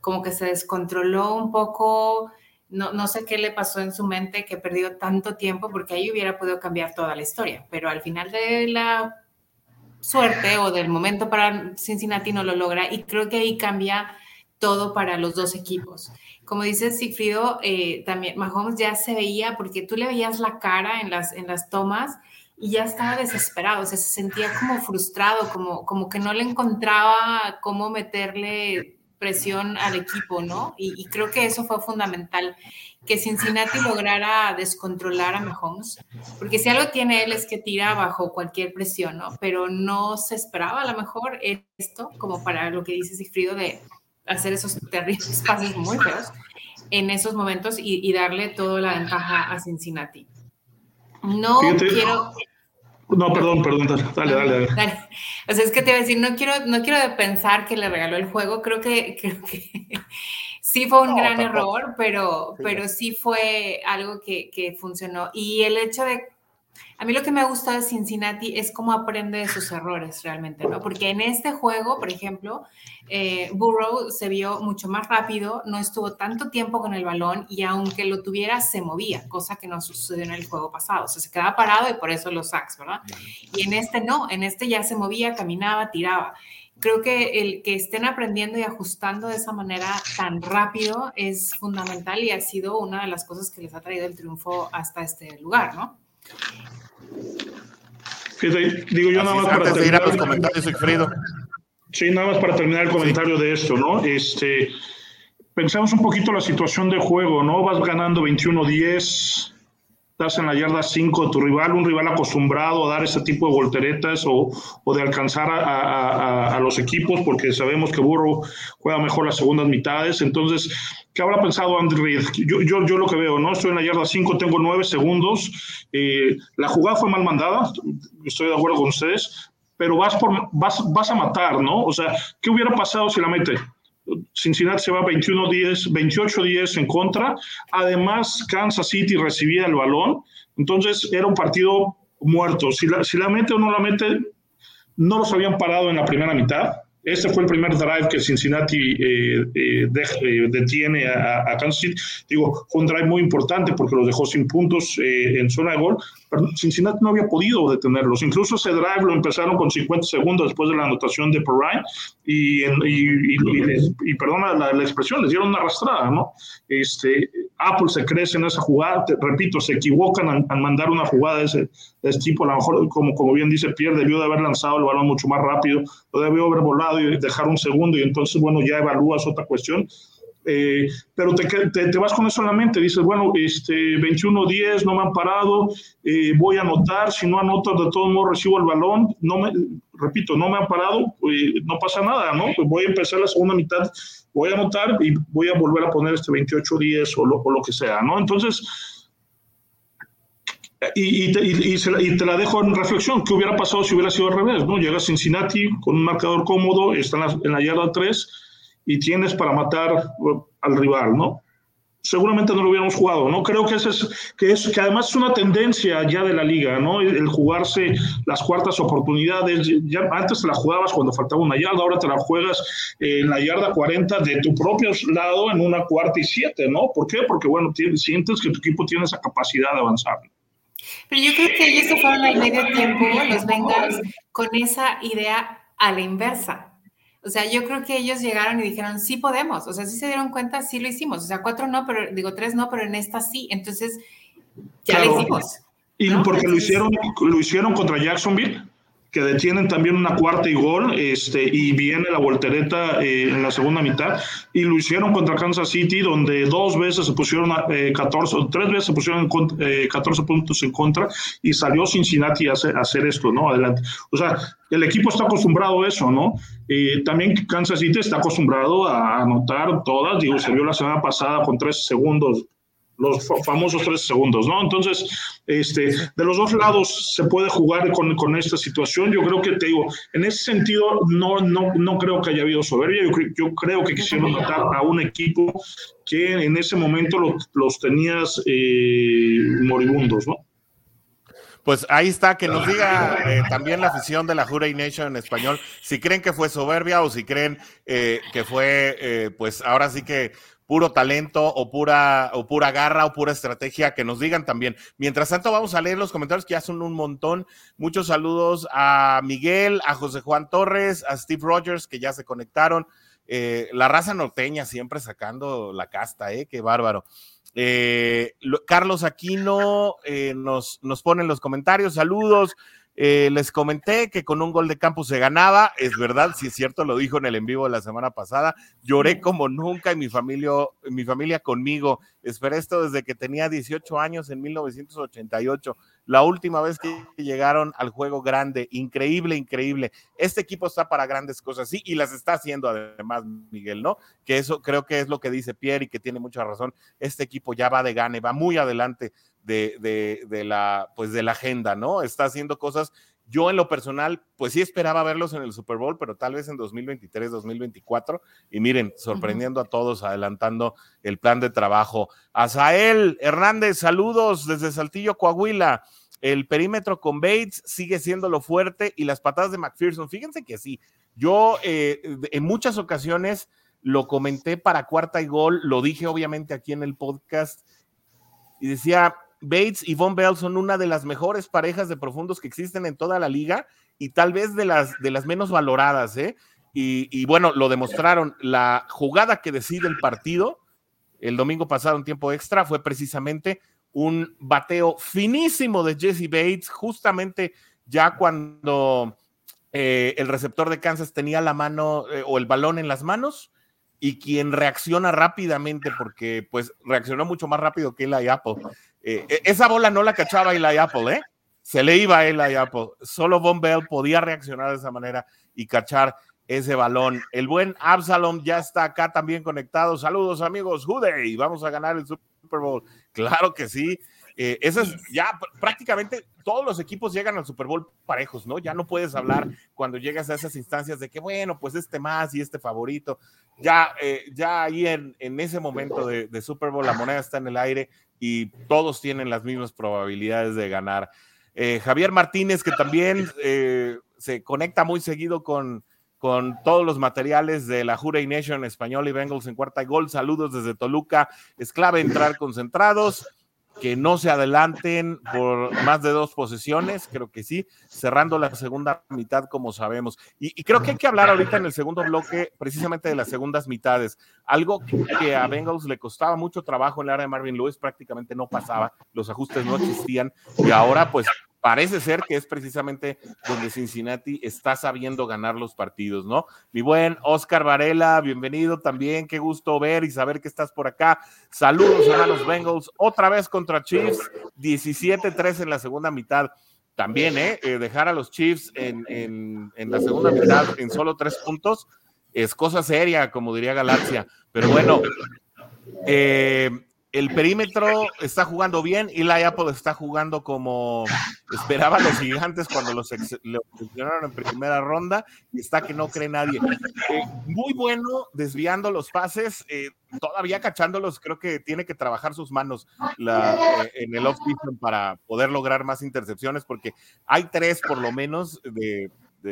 S4: como que se descontroló un poco no, sé qué le pasó en su mente que perdió tanto tiempo porque ahí hubiera podido cambiar toda la historia, pero al final de la suerte o del momento para Cincinnati no lo logra y creo que ahí cambia todo para los dos equipos. Como dice Sigfrido, eh, también Mahomes ya se veía porque tú le veías la cara en las, en las tomas y ya estaba desesperado, o sea, se sentía como frustrado, como, como que no le encontraba cómo meterle presión al equipo, ¿no? Y, creo que eso fue fundamental, que Cincinnati lograra descontrolar a Mahomes, porque si algo tiene él es que tira bajo cualquier presión, ¿no? Pero no se esperaba a lo mejor esto, como para lo que dice Sigfrido, de hacer esos terribles pases muy feos en esos momentos y, darle toda la ventaja a Cincinnati. No quiero...
S3: No, perdón, perdón, dale, dale, dale,
S4: O sea, es que te iba a decir, no quiero, no quiero pensar que le regaló el juego, creo que, creo que sí fue un gran error, pero sí. pero sí fue algo que, que funcionó. Y el hecho de a mí lo que me ha gustado de Cincinnati es cómo aprende de sus errores realmente, ¿no? Porque en este juego, por ejemplo, eh, Burrow se vio mucho más rápido, no estuvo tanto tiempo con el balón y aunque lo tuviera, se movía, cosa que no sucedió en el juego pasado. O sea, se quedaba parado y por eso los sacks, ¿verdad? Y en este no, en este ya se movía, caminaba, tiraba. Creo que el que estén aprendiendo y ajustando de esa manera tan rápido es fundamental y ha sido una de las cosas que les ha traído el triunfo hasta este lugar, ¿no?
S3: Digo yo nada más para
S2: terminar los comentarios,
S3: Sí, nada más para terminar el comentario de esto, ¿no? Este, pensamos un poquito la situación de juego, ¿no? Vas ganando 21-10, estás en la yarda 5 de tu rival, un rival acostumbrado a dar ese tipo de volteretas o, o de alcanzar a, a, los equipos, porque sabemos que Burrow juega mejor las segundas mitades. Entonces, ¿qué habrá pensado Andy Reid? Yo, yo, yo, lo que veo, ¿no? Estoy en la yarda 5, tengo 9 segundos. Eh, la jugada fue mal mandada, estoy de acuerdo con ustedes, pero vas, por, vas, vas a matar, ¿no? O sea, ¿qué hubiera pasado si la mete? Cincinnati se va 21-10, 28-10 en contra. Además, Kansas City recibía el balón. Entonces, era un partido muerto. Si la, si la mete o no la mete, no los habían parado en la primera mitad. Este fue el primer drive que Cincinnati eh, eh, eh, detiene a, a, Kansas City. Digo, fue un drive muy importante porque los dejó sin puntos en zona de gol, Cincinnati no había podido detenerlos. Incluso ese drive lo empezaron con 50 segundos después de la anotación de Perrine y, y, y, perdona la, la, expresión, les dieron una arrastrada, ¿no? Este, Apple se crece en esa jugada, te, repito, se equivocan al, al, mandar una jugada de ese, de ese tipo, a lo mejor, como, como bien dice Pierre, debió de haber lanzado el balón mucho más rápido, lo debió haber volado y dejar un segundo y entonces, bueno, ya evalúas otra cuestión. Eh, pero te, te, te, vas con eso en la mente, dices, bueno, este, 21-10, no me han parado, eh, voy a anotar, si no anoto, de todos modos recibo el balón, no me, repito, no me han parado, pues, no pasa nada, ¿no? Pues voy a empezar la segunda mitad, voy a anotar y voy a volver a poner este 28-10 o lo, o lo que sea, ¿no? Entonces, y, y, te, y, la, y, te, la, dejo en reflexión. ¿Qué hubiera pasado si hubiera sido al revés? ¿no? Llega Cincinnati con un marcador cómodo, está en la, en la yarda 3 y tienes para matar al rival, ¿no? seguramente no lo hubiéramos jugado, ¿no? Creo que, ese es, que, es, que además es una tendencia ya de la liga, ¿no? El, jugarse las cuartas oportunidades, ya antes te la jugabas cuando faltaba una yarda, ahora te la juegas en la yarda 40 de tu propio lado en una cuarta y siete, ¿no? ¿Por qué? Porque, bueno, sientes que tu equipo tiene esa capacidad de avanzar.
S4: Pero yo creo que ellos se fueron al medio tiempo, los Bengals, con esa idea a la inversa. O sea, yo creo que ellos llegaron y dijeron, sí podemos. O sea, sí se dieron cuenta, sí lo hicimos. O sea, cuatro no, pero digo tres no, pero en esta sí. Entonces, ya lo hicimos.
S3: Y porque lo hicieron, lo hicieron contra Jacksonville que detienen también una cuarta y gol, este, y viene la voltereta eh, en la segunda mitad, y lo hicieron contra Kansas City, donde dos veces se pusieron eh, 14, tres veces se pusieron eh, 14 puntos en contra, y salió Cincinnati a hacer, a hacer, esto, ¿no? Adelante. O sea, el equipo está acostumbrado a eso, ¿no? también Kansas City está acostumbrado a anotar todas, digo, se vio la semana pasada con tres segundos los famosos tres segundos, ¿no? Entonces, este, de los dos lados se puede jugar con, con, esta situación. Yo creo que te digo, en ese sentido, no, no, no creo que haya habido soberbia. Yo, yo creo que quisieron matar a un equipo que en ese momento los, los tenías eh, moribundos, ¿no?
S2: Pues ahí está, que nos diga eh, también la afición de la Juray Nation en español, si creen que fue soberbia o si creen eh, que fue, pues ahora sí que puro talento o pura, o pura garra o pura estrategia, que nos digan también. Mientras tanto, vamos a leer los comentarios que ya son un montón. Muchos saludos a Miguel, a José Juan Torres, a Steve Rogers, que ya se conectaron. Eh, la raza norteña siempre sacando la casta, ¿eh? Qué bárbaro. Eh, Carlos Aquino eh, nos, nos pone en los comentarios, saludos. Eh, les comenté que con un gol de campo se ganaba, es verdad, si es cierto, lo dijo en el en vivo de la semana pasada. Lloré como nunca y mi familia, mi familia conmigo. Esperé esto desde que tenía 18 años en 1988, la última vez que llegaron al juego grande. Increíble, increíble. Este equipo está para grandes cosas, sí, y las está haciendo además, Miguel, ¿no? Que eso creo que es lo que dice Pierre y que tiene mucha razón. Este equipo ya va de gane, va muy adelante de, la, pues de la agenda, ¿no? Está haciendo cosas. Yo en lo personal, pues sí esperaba verlos en el Super Bowl, pero tal vez en 2023, 2024. Y miren, sorprendiendo a todos, adelantando el plan de trabajo. Azael Hernández, saludos desde Saltillo, Coahuila. El perímetro con Bates sigue siendo lo fuerte y las patadas de McPherson. Fíjense que sí, yo eh, en muchas ocasiones lo comenté para cuarta y gol, lo dije obviamente aquí en el podcast y decía, Bates y Von Bell son una de las mejores parejas de profundos que existen en toda la liga y tal vez de las, de las menos valoradas, ¿eh? Y, bueno, lo demostraron. La jugada que decide el partido el domingo pasado en tiempo extra fue precisamente un bateo finísimo de Jesse Bates, justamente ya cuando eh, el receptor de Kansas tenía la mano eh, o el balón en las manos y quien reacciona rápidamente, porque pues reaccionó mucho más rápido que Eli Apple, eh, e, esa bola no la cachaba Eli Apple, ¿eh? Se le iba a Eli Apple. Solo Von Bell podía reaccionar de esa manera y cachar ese balón. El buen Absalom ya está acá también conectado. Saludos, amigos. Jude, vamos a ganar el Super Bowl. Claro que sí. Eh, eso es ya prácticamente todos los equipos llegan al Super Bowl parejos, ¿no? Ya no puedes hablar cuando llegas a esas instancias de que, bueno, pues este más y este favorito. Ya, eh, ya ahí en, ese momento de, Super Bowl la moneda está en el aire y todos tienen las mismas probabilidades de ganar. Eh, Javier Martínez, que también eh, se conecta muy seguido con, con todos los materiales de la Jura Nation español y Bengals en cuarta y gol. Saludos desde Toluca. Es clave entrar concentrados que no se adelanten por más de dos posesiones, creo que sí, cerrando la segunda mitad como sabemos. Y, creo que hay que hablar ahorita en el segundo bloque precisamente de las segundas mitades, algo que a Bengals le costaba mucho trabajo en el área de Marvin Lewis, prácticamente no pasaba, los ajustes no existían y ahora pues parece ser que es precisamente donde Cincinnati está sabiendo ganar los partidos, ¿no? Mi buen Oscar Varela, bienvenido también, qué gusto ver y saber que estás por acá. Saludos a los Bengals, otra vez contra Chiefs, 17-3 en la segunda mitad. También, ¿eh? ¿eh? Dejar a los Chiefs en, en, en la segunda mitad en solo tres puntos es cosa seria, como diría Galaxia. Pero bueno, eh, el perímetro está jugando bien y la Apple está jugando como esperaban los gigantes cuando los lo seleccionaron en primera ronda está que no cree nadie. Eh, muy bueno desviando los pases, eh, todavía cachándolos, creo que tiene que trabajar sus manos la, eh, en el off-season para poder lograr más intercepciones porque hay tres por lo menos de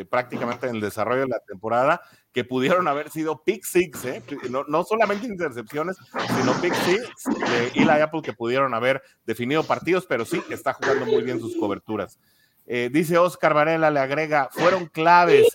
S2: prácticamente en el desarrollo de la temporada, que pudieron haber sido pick six, ¿eh? no, no, solamente intercepciones, sino pick six de Eli Apple que pudieron haber definido partidos, pero sí está jugando muy bien sus coberturas. Eh, dice Oscar Varela, le agrega, fueron claves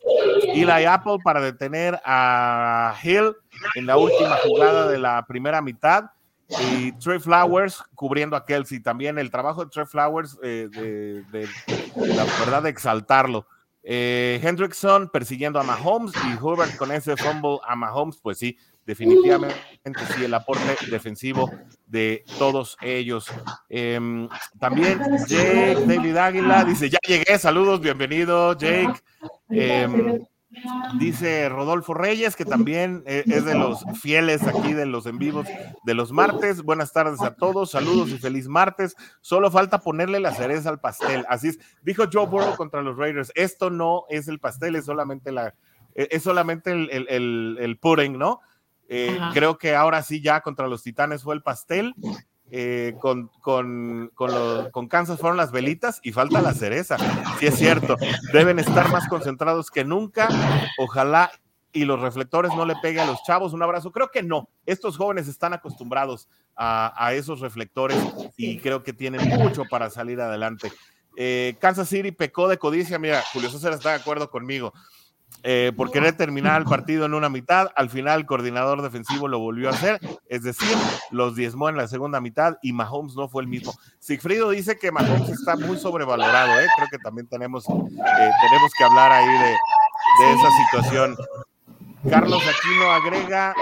S2: Eli Apple para detener a Hill en la última jugada de la primera mitad y Trey Flowers cubriendo a Kelsey. También el trabajo de Trey Flowers, eh, de, de, la verdad, de exaltarlo. Eh, Hendrickson persiguiendo a Mahomes y Hubert con ese fumble a Mahomes, pues sí, definitivamente sí, el aporte defensivo de todos ellos. Em, también Jake David Águila dice, ya llegué, saludos, bienvenido Jake. Dice Rodolfo Reyes, que también eh, es de los fieles aquí de los en vivos de los martes. Buenas tardes a todos, saludos y feliz martes. Solo falta ponerle la cereza al pastel. Así es, dijo Joe Burrow contra los Raiders. Esto no es el pastel, es solamente la, e, es solamente el, el, el, pudding, ¿no? Eh, creo que ahora sí ya contra los Titanes fue el pastel eh, con, con, con, Kansas fueron las velitas y falta la cereza. Sí es cierto, deben estar más concentrados que nunca. Ojalá y los reflectores no le peguen a los chavos. Un abrazo. Creo que no. Estos jóvenes están acostumbrados a, esos reflectores y creo que tienen mucho para salir adelante. Eh, Kansas City pecó de codicia. Mira, Julio César está de acuerdo conmigo. Eh, por querer terminar el partido en una mitad. Al final, el coordinador defensivo lo volvió a hacer, es decir, los diezmó en la segunda mitad y Mahomes no fue el mismo. Sigfrido dice que Mahomes está muy sobrevalorado, ¿eh? creo que también tenemos, eh, tenemos que hablar ahí de, de esa situación. Carlos Aquino agrega,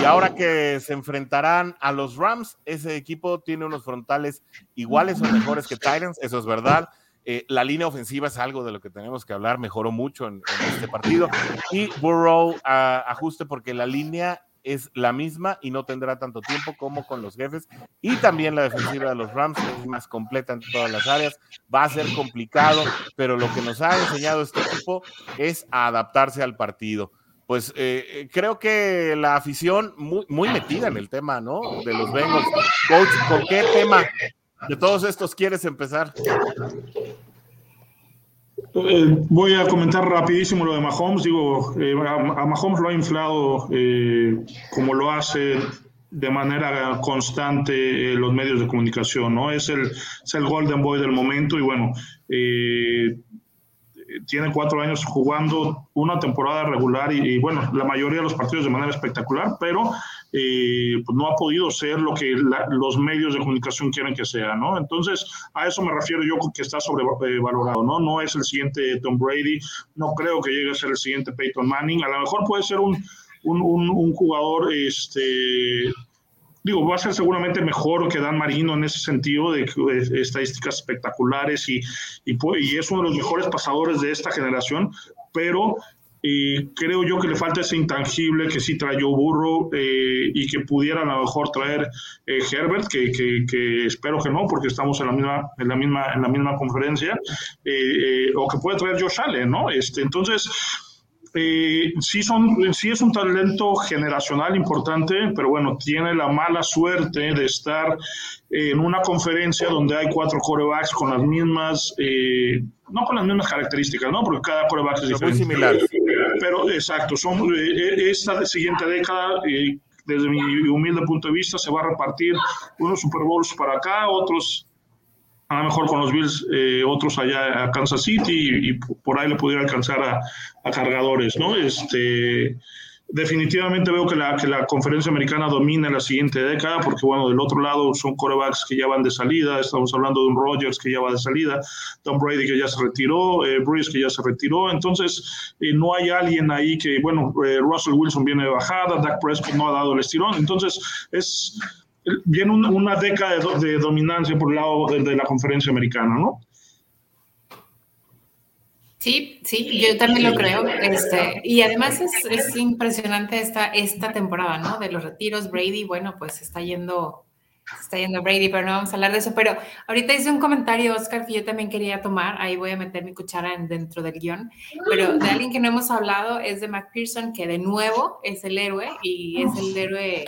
S2: y ahora que se enfrentarán a los Rams, ese equipo tiene unos frontales iguales o mejores que Titans, eso es verdad. Eh, la línea ofensiva es algo de lo que tenemos que hablar, mejoró mucho en, este partido. Y Burrow ajuste porque la línea es la misma y no tendrá tanto tiempo como con los jefes. Y también la defensiva de los Rams es más completa en todas las áreas. Va a ser complicado, pero lo que nos ha enseñado este equipo es adaptarse al partido. Pues eh, eh, creo que la afición muy, muy metida en el tema, ¿no? De los Bengals. Coach, ¿con qué tema de todos estos quieres empezar?
S3: Eh, voy a comentar rapidísimo lo de Mahomes. Digo, eh, a, Mahomes lo ha inflado eh, como lo hace de manera constante los medios de comunicación, ¿no? Es el Golden Boy del momento y bueno, tiene cuatro años jugando una temporada regular y, bueno, la mayoría de los partidos de manera espectacular, pero eh, pues no ha podido ser lo que los medios de comunicación quieren que sea, ¿no? Entonces, a eso me refiero yo que está sobrevalorado, ¿no? No es el siguiente Tom Brady, no creo que llegue a ser el siguiente Peyton Manning, a lo mejor puede ser un, un, un, un jugador, este digo, va a ser seguramente mejor que Dan Marino en ese sentido, de estadísticas espectaculares y, y, es uno de los mejores pasadores de esta generación, pero eh, creo yo que le falta ese intangible que sí trajo Burro eh, y que pudiera a lo mejor traer eh, Herbert, que, que, espero que no, porque estamos en la misma, en la misma, en la misma conferencia, o que puede traer Josh Allen, ¿no? Este, entonces, eh, sí, son, sí es un talento generacional importante, pero bueno, tiene la mala suerte de estar en una conferencia donde hay cuatro corebacks con las mismas, eh, no con las mismas características, ¿no? Porque cada coreback es diferente. Muy similar. Pero exacto, son, eh, esta siguiente década, desde mi humilde punto de vista, se va a repartir unos Super Bowls para acá, otros a lo mejor con los Bills, eh, otros allá a Kansas City y, por ahí le pudiera alcanzar a, cargadores, ¿no? Este, definitivamente veo que la, que la conferencia americana domina la siguiente década, porque bueno, del otro lado son corebacks que ya van de salida, estamos hablando de un Rodgers que ya va de salida, Tom Brady que ya se retiró, eh, Bruce que ya se retiró, entonces eh, no hay alguien ahí que, bueno, eh, Russell Wilson viene de bajada, Dak Prescott no ha dado el estirón, entonces es viene una década de, dominancia por el lado de, la conferencia americana, ¿no?
S4: Sí, sí, yo también lo creo. Este, y además es, es, impresionante esta, esta temporada, ¿no? De los retiros, Brady, bueno, pues está yendo está yendo Brady, pero no vamos a hablar de eso. Pero ahorita hice un comentario, Oscar, que yo también quería tomar. Ahí voy a meter mi cuchara dentro del guion. Pero de alguien que no hemos hablado es de McPherson, que de nuevo es el héroe y es el héroe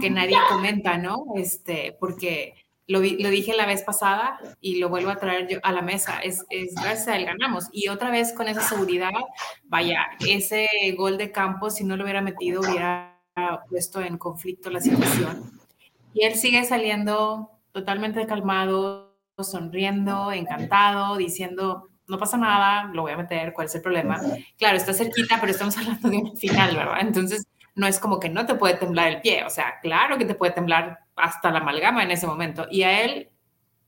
S4: que nadie comenta, ¿no? Este, porque lo, lo, dije la vez pasada y lo vuelvo a traer yo a la mesa. Es, es gracias a él ganamos. Y otra vez con esa seguridad, vaya, ese gol de campo, si no lo hubiera metido, hubiera puesto en conflicto la situación. Y él sigue saliendo totalmente calmado, sonriendo, encantado, diciendo, no pasa nada, lo voy a meter, ¿cuál es el problema? Claro, está cerquita, pero estamos hablando de un final, ¿verdad? Entonces, no es como que no te puede temblar el pie, o sea, claro que te puede temblar hasta la amalgama en ese momento. Y a él,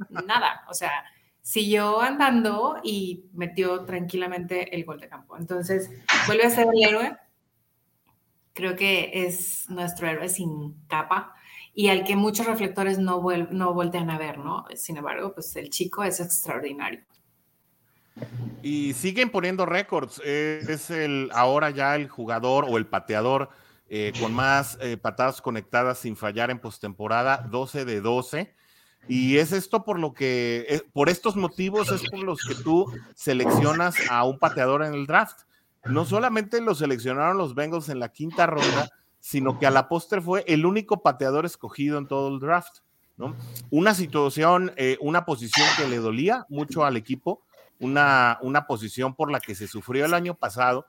S4: nada, o sea, siguió andando y metió tranquilamente el gol de campo. Entonces, vuelve a ser el héroe. Creo que es nuestro héroe sin capa y al que muchos reflectores no, no voltean a ver, ¿no? Sin embargo, pues el chico es extraordinario.
S2: Y siguen poniendo récords. Es el ahora ya el jugador o el pateador eh, con más eh, patadas conectadas sin fallar en postemporada, 12 de 12. Y es esto por lo que, eh, por estos motivos es por los que tú seleccionas a un pateador en el draft. No solamente lo seleccionaron los Bengals en la quinta ronda, sino que a la postre fue el único pateador escogido en todo el draft. ¿no? Una situación, una posición que le dolía mucho al equipo, una, una posición por la que se sufrió el año pasado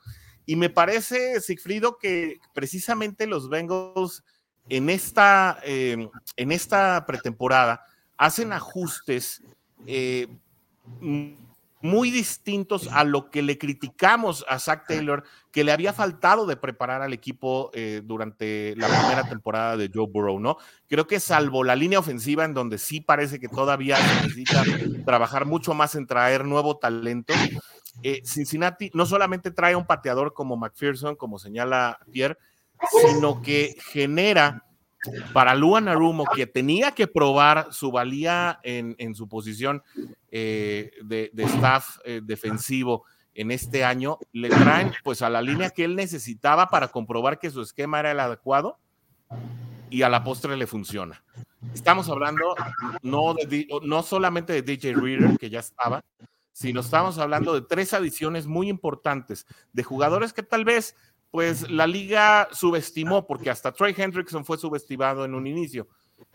S2: y me parece, Sigfrido, que precisamente los Bengals en esta, em, en esta pretemporada hacen ajustes eh, muy distintos a lo que le criticamos a Zach Taylor, que le había faltado de preparar al equipo eh, durante la primera temporada de Joe Burrow, ¿no? Creo que salvo la línea ofensiva, en donde sí parece que todavía se necesita trabajar mucho más en traer nuevo talento, eh, Cincinnati no solamente trae un pateador como McPherson, como señala Pierre, sino que genera para Luan Arumo, que tenía que probar su valía en, su posición eh, de, staff eh, defensivo en este año, le traen pues a la línea que él necesitaba para comprobar que su esquema era el adecuado y a la postre le funciona. Estamos hablando no, no solamente de DJ Reader, que ya estaba, sino estamos hablando de tres adiciones muy importantes de jugadores que tal vez pues la liga subestimó, porque hasta Trey Hendrickson fue subestimado en un inicio.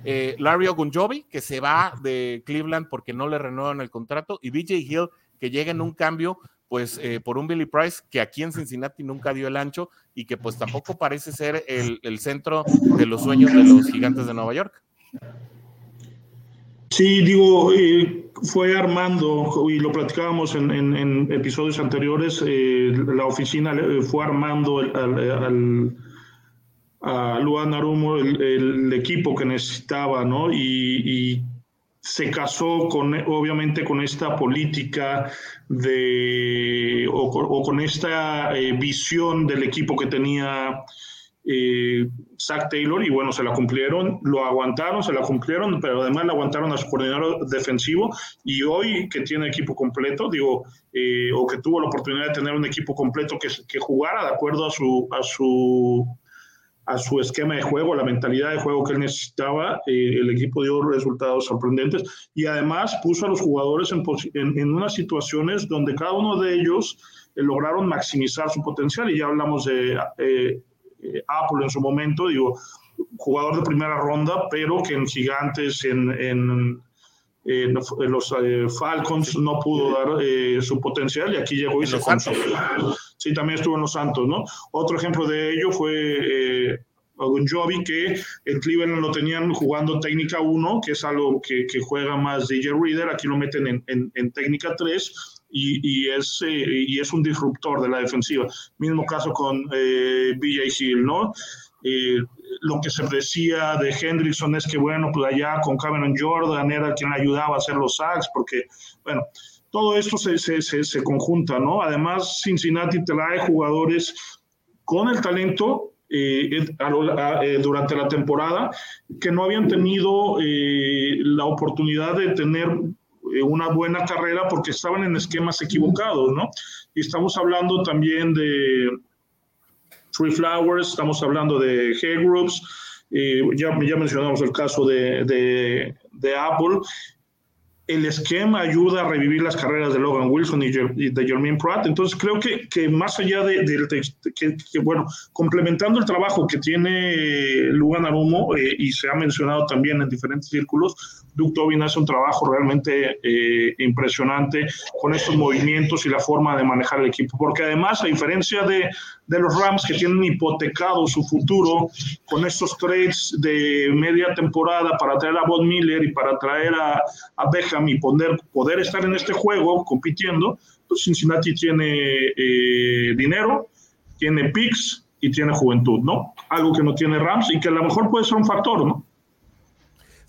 S2: Eh, Larry Ogunjobi, que se va de Cleveland porque no le renuevan el contrato, y BJ Hill, que llega en un cambio, pues eh, por un Billy Price que aquí en Cincinnati nunca dio el ancho y que pues tampoco parece ser el, el centro de los sueños de los gigantes de Nueva York.
S3: Sí, digo, eh, fue armando, y lo platicábamos en, episodios anteriores, eh, la oficina fue armando a Luan Arumo el, equipo que necesitaba, ¿no? Y, se casó con, obviamente, con esta política de, o, con esta eh, visión del equipo que tenía eh, Zach Taylor y bueno, se la cumplieron, lo aguantaron, se la cumplieron, pero además le aguantaron a su coordinador defensivo y hoy que tiene equipo completo, digo, eh, o que tuvo la oportunidad de tener un equipo completo que, que jugara de acuerdo a su, a su a su esquema de juego, la mentalidad de juego que él necesitaba, eh, el equipo dio resultados sorprendentes y además puso a los jugadores en, en, en unas situaciones donde cada uno de ellos lograron maximizar su potencial y ya hablamos de eh, Apple en su momento, digo, jugador de primera ronda, pero que en Gigantes, en, en, los eh, Falcons no pudo dar eh, su potencial y aquí llegó y se Sí, también estuvo en los Santos, ¿no? Otro ejemplo de ello fue un Jovi que en Cleveland lo tenían jugando técnica 1, que es algo que, que juega más DJ Reader, aquí lo meten en, en, en técnica 3 y, es, eh, y es un disruptor de la defensiva. Mismo caso con eh, BJ Hill, ¿no? Eh, lo que se decía de Hendrickson es que, bueno, pues allá con Cameron Jordan era quien ayudaba a hacer los sacks, porque, bueno, todo esto se, se, se, conjunta, ¿no? Además, Cincinnati trae jugadores con el talento eh, durante la temporada que no habían tenido la oportunidad de tener eh, una buena carrera porque estaban en esquemas equivocados, ¿no? Y estamos hablando también de Free Flowers, estamos hablando de Hay Groups, eh, ya, ya mencionamos el caso de, de, Apple el esquema ayuda a revivir las carreras de Logan Wilson y de Jermaine Pratt. Entonces creo que, que más allá de, que, bueno, complementando el trabajo que tiene Lugan Arumo eh, y se ha mencionado también en diferentes círculos, Duke Tobin hace un trabajo realmente eh, impresionante con estos movimientos y la forma de manejar el equipo. Porque además, a diferencia de, de los Rams que tienen hipotecado su futuro con estos trades de media temporada para traer a Bob Miller y para traer a, a Beckham y poder, poder estar en este juego compitiendo, pues Cincinnati tiene eh, dinero, tiene picks y tiene juventud, ¿no? Algo que no tiene Rams y que a lo mejor puede ser un factor, ¿no?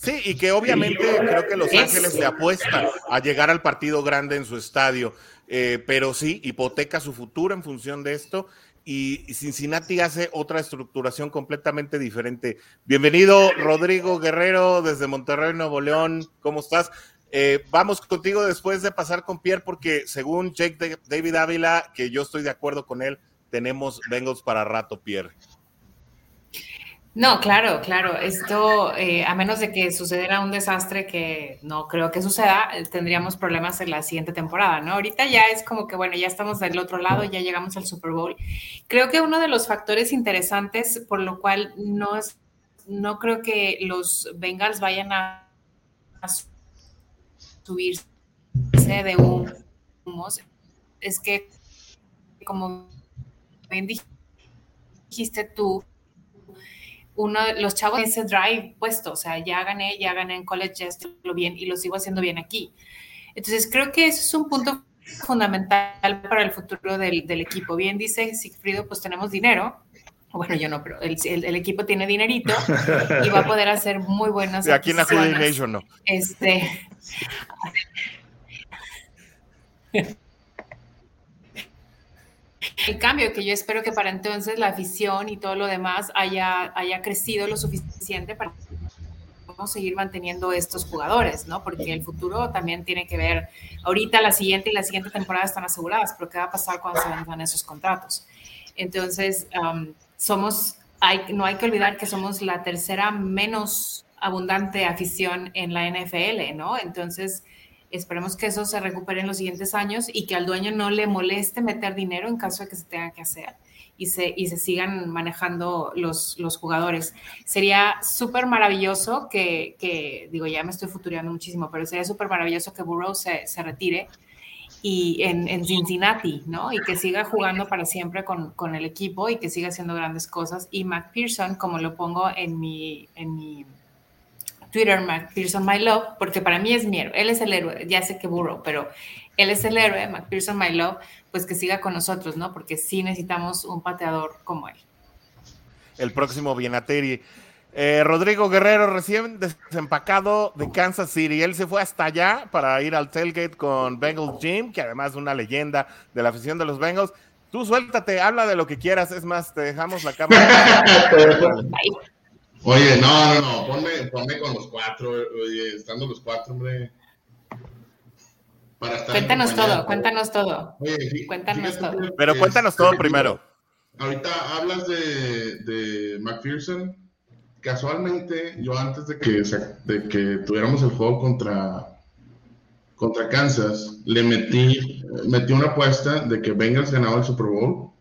S2: Sí, y que obviamente creo que Los Ángeles le apuesta a llegar al partido grande en su estadio, eh, pero sí, hipoteca su futuro en función de esto y Cincinnati hace otra estructuración completamente diferente. Bienvenido, Rodrigo Guerrero, desde Monterrey, Nuevo León. ¿Cómo estás? Eh, vamos contigo después de pasar con Pierre, porque según Jake David Ávila, que yo estoy de acuerdo con él, tenemos Bengals para rato, Pierre.
S4: No, claro, claro. Esto, eh, a menos de que sucediera un desastre que no creo que suceda, eh, tendríamos problemas en la siguiente temporada, ¿no? Ahorita ya es como que, bueno, ya estamos del otro lado, ya llegamos al Super Bowl. Creo que uno de los factores interesantes por lo cual no es, no creo que los Bengals vayan a, subirse de humos es que, como bien dijiste tú, uno los chavos ese drive puesto, o sea, ya gané, ya gané en college, ya estoy bien y lo sigo haciendo bien aquí. Entonces, creo que eso es un punto fundamental para el futuro del, del equipo. Bien dice Sigfrido, pues tenemos dinero. Bueno, yo no, pero el, el, equipo tiene dinerito y va a poder hacer muy buenas.
S2: Y aquí en la Nation no.
S4: Este. El cambio que yo espero que para entonces la afición y todo lo demás haya, haya crecido lo suficiente para seguir manteniendo estos jugadores, ¿no? Porque el futuro también tiene que ver, ahorita la siguiente y la siguiente temporada están aseguradas, pero ¿qué va a pasar cuando se vendan esos contratos? Entonces, um, somos, hay, no hay que olvidar que somos la tercera menos abundante afición en la NFL, ¿no? Entonces, Esperemos que eso se recupere en los siguientes años y que al dueño no le moleste meter dinero en caso de que se tenga que hacer y se, y se sigan manejando los, los jugadores. Sería súper maravilloso que, que, digo, ya me estoy futureando muchísimo, pero sería súper maravilloso que Burrow se, se retire y en, en, Cincinnati, ¿no? Y que siga jugando para siempre con, con, el equipo y que siga haciendo grandes cosas. Y McPherson, como lo pongo en mi, en mi Twitter, McPherson My Love, porque para mí es mi héroe. Él es el héroe, ya sé que burro, pero él es el héroe, McPherson My Love, pues que siga con nosotros, ¿no? Porque sí necesitamos un pateador como él.
S2: El próximo Bienateri. Eh, Rodrigo Guerrero, recién desempacado de Kansas City. Él se fue hasta allá para ir al tailgate con Bengals Jim, que además es una leyenda de la afición de los Bengals. Tú suéltate, habla de lo que quieras. Es más, te dejamos la cámara.
S6: Oye, no, no, no, ponme, ponme con los cuatro, oye, estando los cuatro, hombre.
S4: Para estar cuéntanos todo, cuéntanos todo. Oye, cuéntanos todo.
S2: Pero cuéntanos todo primero.
S6: Ahorita hablas de, de McPherson. Casualmente, yo antes de que, de que tuviéramos el juego contra, contra Kansas, le metí, metí una apuesta de que Bengals ganaba el Super Bowl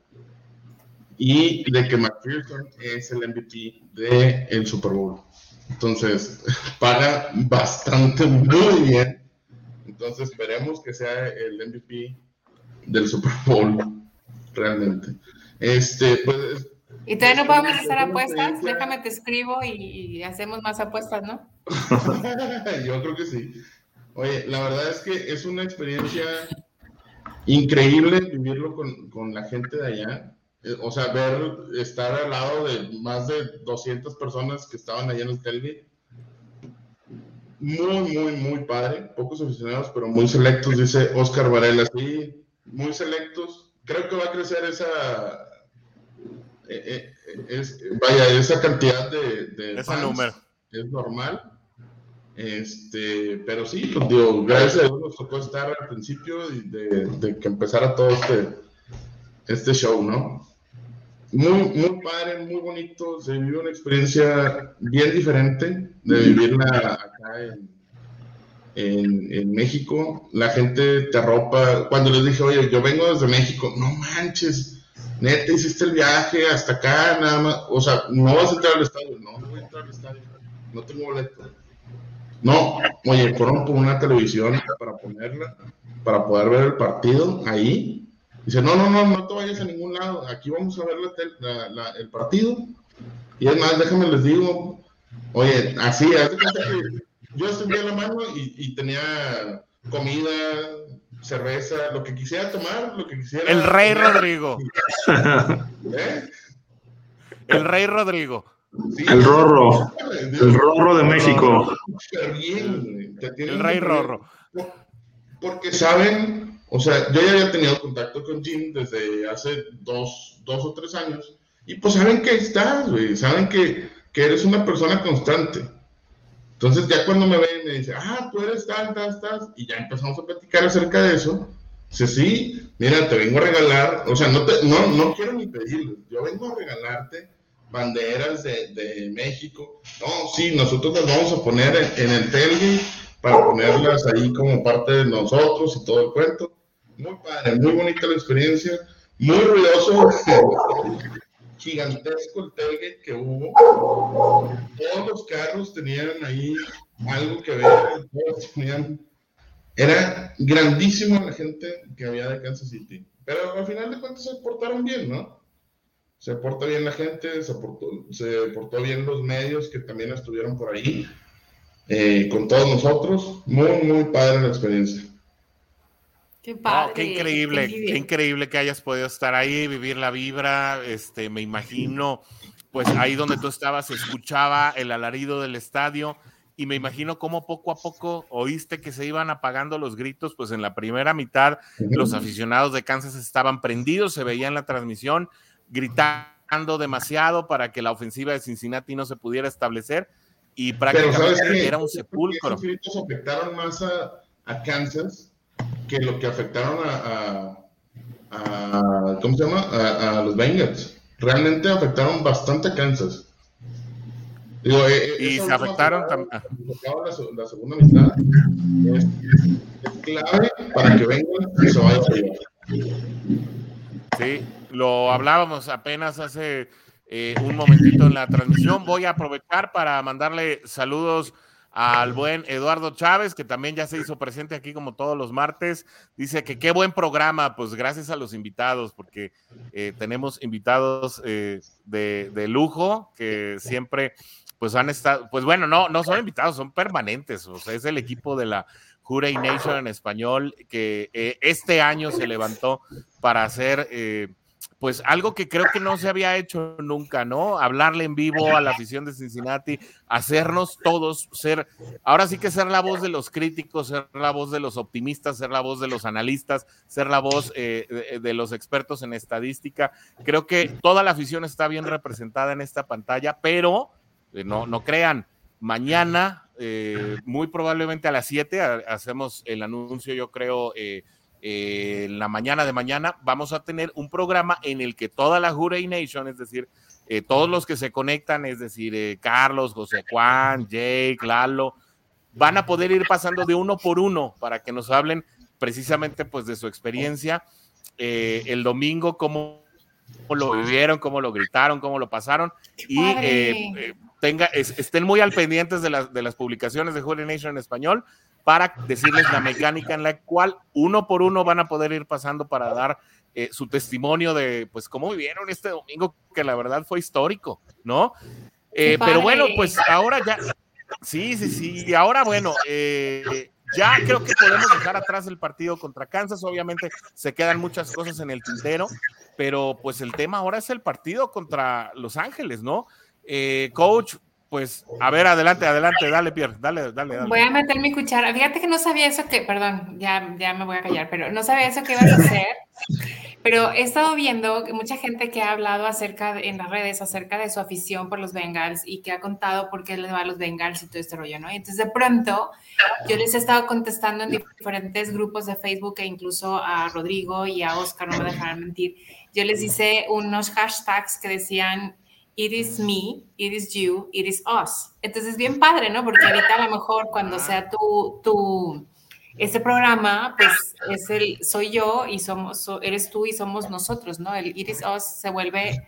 S6: y de que McPherson es el MVP del el Super Bowl. Entonces, paga bastante, muy bien. Entonces, esperemos que sea el MVP del Super Bowl, realmente. Este, pues.
S4: Y todavía no podemos hacer apuestas. Déjame te escribo y hacemos más apuestas, ¿no?
S6: Yo creo que sí. Oye, la verdad es que es una experiencia increíble vivirlo con, con la gente de allá o sea, ver, estar al lado de más de 200 personas que estaban allá en el tailgate. Muy, muy, muy padre. Pocos aficionados, pero muy selectos, dice Oscar Varela. Sí, muy selectos. Creo que va a crecer esa. Eh, eh, vaya, esa cantidad de. de
S2: Ese número.
S6: Es normal. Este, pero sí, digo, gracias a Dios nos tocó estar al principio de, de que empezara todo este, este show, ¿no? Muy, muy padre, muy bonito. Se vivió una experiencia bien diferente de vivirla acá en, en, en, México. La gente te arropa. Cuando les dije, oye, yo vengo desde México, no manches, neta, hiciste el viaje hasta acá, nada más. O sea, no vas a entrar al estadio. No, no voy a entrar al estadio. No tengo boleto. No, oye, fueron por una televisión para ponerla, para poder ver el partido ahí. Dice, no, no, no, no te vayas a ningún lado. Aquí vamos a ver la, la, el partido. Y es más, déjame les digo, oye, así, cuenta que yo extendía la mano y, y, tenía comida, cerveza, lo que quisiera tomar, lo que quisiera.
S2: El Rey. Rodrigo.
S6: ¿Eh?
S2: El Rey Rodrigo.
S6: Sí,
S3: El Rorro. El Rorro de México.
S6: bien,
S2: El Rey. Rorro.
S6: Porque saben, o sea, yo ya había tenido contacto con Jim desde hace dos, dos o tres años. Y pues saben que estás, güey. Saben que, que eres una persona constante. Entonces ya cuando me ven me dice, ah, tú eres tal, tal, tal. Y ya empezamos a platicar acerca de eso. Dice, sí, mira, te vengo a regalar, o sea, no, te, no, no quiero ni pedirlo, yo vengo a regalarte banderas de, de México. No, sí, nosotros las vamos a poner en, en el tailgate para ponerlas ahí como parte de nosotros y todo el cuento. Muy padre, muy bonita la experiencia, muy ruidoso, gigantesco el tailgate que hubo. Todos los carros tenían ahí algo que ver, todos tenían... Era grandísimo la gente que había de Kansas City, pero al final de cuentas se portaron bien, ¿no? Se portó bien la gente, se portó, se portó bien los medios que también estuvieron por ahí eh, con todos nosotros. Muy, muy padre la experiencia.
S4: Qué padre.
S2: No, qué increíble, qué, increíble que hayas podido estar ahí, vivir la vibra. Este, me imagino, pues ahí donde tú estabas, se escuchaba el alarido del estadio y me imagino cómo poco a poco oíste que se iban apagando los gritos, pues en la primera mitad los aficionados de Kansas estaban prendidos, se veía en la transmisión, gritando demasiado para que la ofensiva de Cincinnati no se pudiera establecer y prácticamente era un sepulcro.
S6: Esos gritos afectaron más a, a, Kansas que lo que afectaron a, a, a ¿cómo se llama? A, los Bengals. Realmente afectaron bastante a Kansas. Digo, eh,
S2: y se afectaron también.
S6: La, la, segunda mitad es, es, clave para que vengan y se vayan a llevar.
S2: Sí, lo hablábamos apenas hace eh, un momentito en la transmisión. Voy a aprovechar para mandarle saludos al buen Eduardo Chávez, que también ya se hizo presente aquí como todos los martes. Dice que qué buen programa, pues gracias a los invitados, porque eh, tenemos invitados eh, de, lujo que siempre pues han estado, pues bueno, no, no son invitados, son permanentes, o sea, es el equipo de la Jurey Nation en español que eh, este año se levantó para hacer eh, pues algo que creo que no se había hecho nunca, ¿no? Hablarle en vivo a la afición de Cincinnati, hacernos todos ser, ahora sí que ser la voz de los críticos, ser la voz de los optimistas, ser la voz de los analistas, ser la voz eh, de, los expertos en estadística. Creo que toda la afición está bien representada en esta pantalla, pero eh, no, no crean, mañana, eh, muy probablemente a las 7, hacemos el anuncio, yo creo, eh, en la mañana de mañana, vamos a tener un programa en el que toda la Jurey Nation, es decir, eh, todos los que se conectan, es decir, eh, Carlos, José Juan, Jake, Lalo, van a poder ir pasando de uno por uno para que nos hablen precisamente pues de su experiencia el domingo, cómo lo vivieron, cómo lo gritaron, cómo lo pasaron y tenga, es, estén muy al pendientes de, la, de las publicaciones de Holy Nation en español para decirles la mecánica en la cual uno por uno van a poder ir pasando para dar eh, su testimonio de pues cómo vivieron este domingo que la verdad fue histórico, ¿no? Eh, pero bueno, pues ahora ya, sí, sí, sí, y ahora bueno, eh, ya creo que podemos dejar atrás el partido contra Kansas, obviamente se quedan muchas cosas en el tintero, pero pues el tema ahora es el partido contra Los Ángeles, ¿no? Eh, coach, pues, a ver, adelante, adelante, dale, Pierre, dale, dale, dale.
S4: Voy a meter mi cuchara. Fíjate que no sabía eso que, perdón, ya, ya me voy a callar, pero no sabía eso que ibas a hacer. Pero he estado viendo mucha gente que ha hablado acerca en las redes acerca de su afición por los Bengals y que ha contado por qué les va a los Bengals y todo este rollo, ¿no? Y entonces de pronto yo les he estado contestando en diferentes grupos de Facebook e incluso a Rodrigo y a Oscar, no me dejarán mentir. Yo les hice unos hashtags que decían It is me, it is you, it is us. Entonces es bien padre, ¿no? Porque ahorita a lo mejor cuando sea tu, tu este programa, pues es el, soy yo y somos, eres tú y somos nosotros, ¿no? El Iris Us se vuelve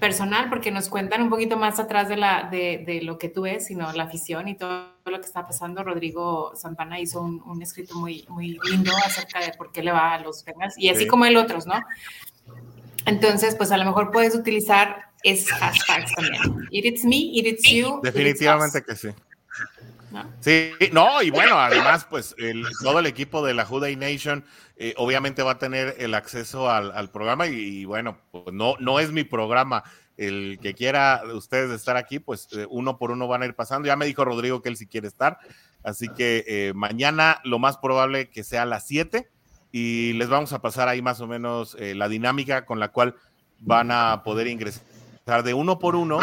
S4: personal porque nos cuentan un poquito más atrás de, la, de, de, lo que tú es, sino la afición y todo lo que está pasando. Rodrigo Santana hizo un, un escrito muy, muy lindo acerca de por qué le va a los Bengals y así sí. como el otros, ¿no? Entonces, pues a lo mejor puedes utilizar esos hashtags también. It me, it you.
S2: Definitivamente que sí. ¿no? Sí, no, y bueno, además, pues el, todo el equipo de la Juday Nation eh, obviamente va a tener el acceso al, al programa y, y, bueno, pues no, no es mi programa. El que quiera ustedes estar aquí, pues eh, uno por uno van a ir pasando. Ya me dijo Rodrigo que él sí quiere estar, así que eh, mañana lo más probable que sea a las 7 y les vamos a pasar ahí más o menos la dinámica con la cual van a poder ingresar de uno por uno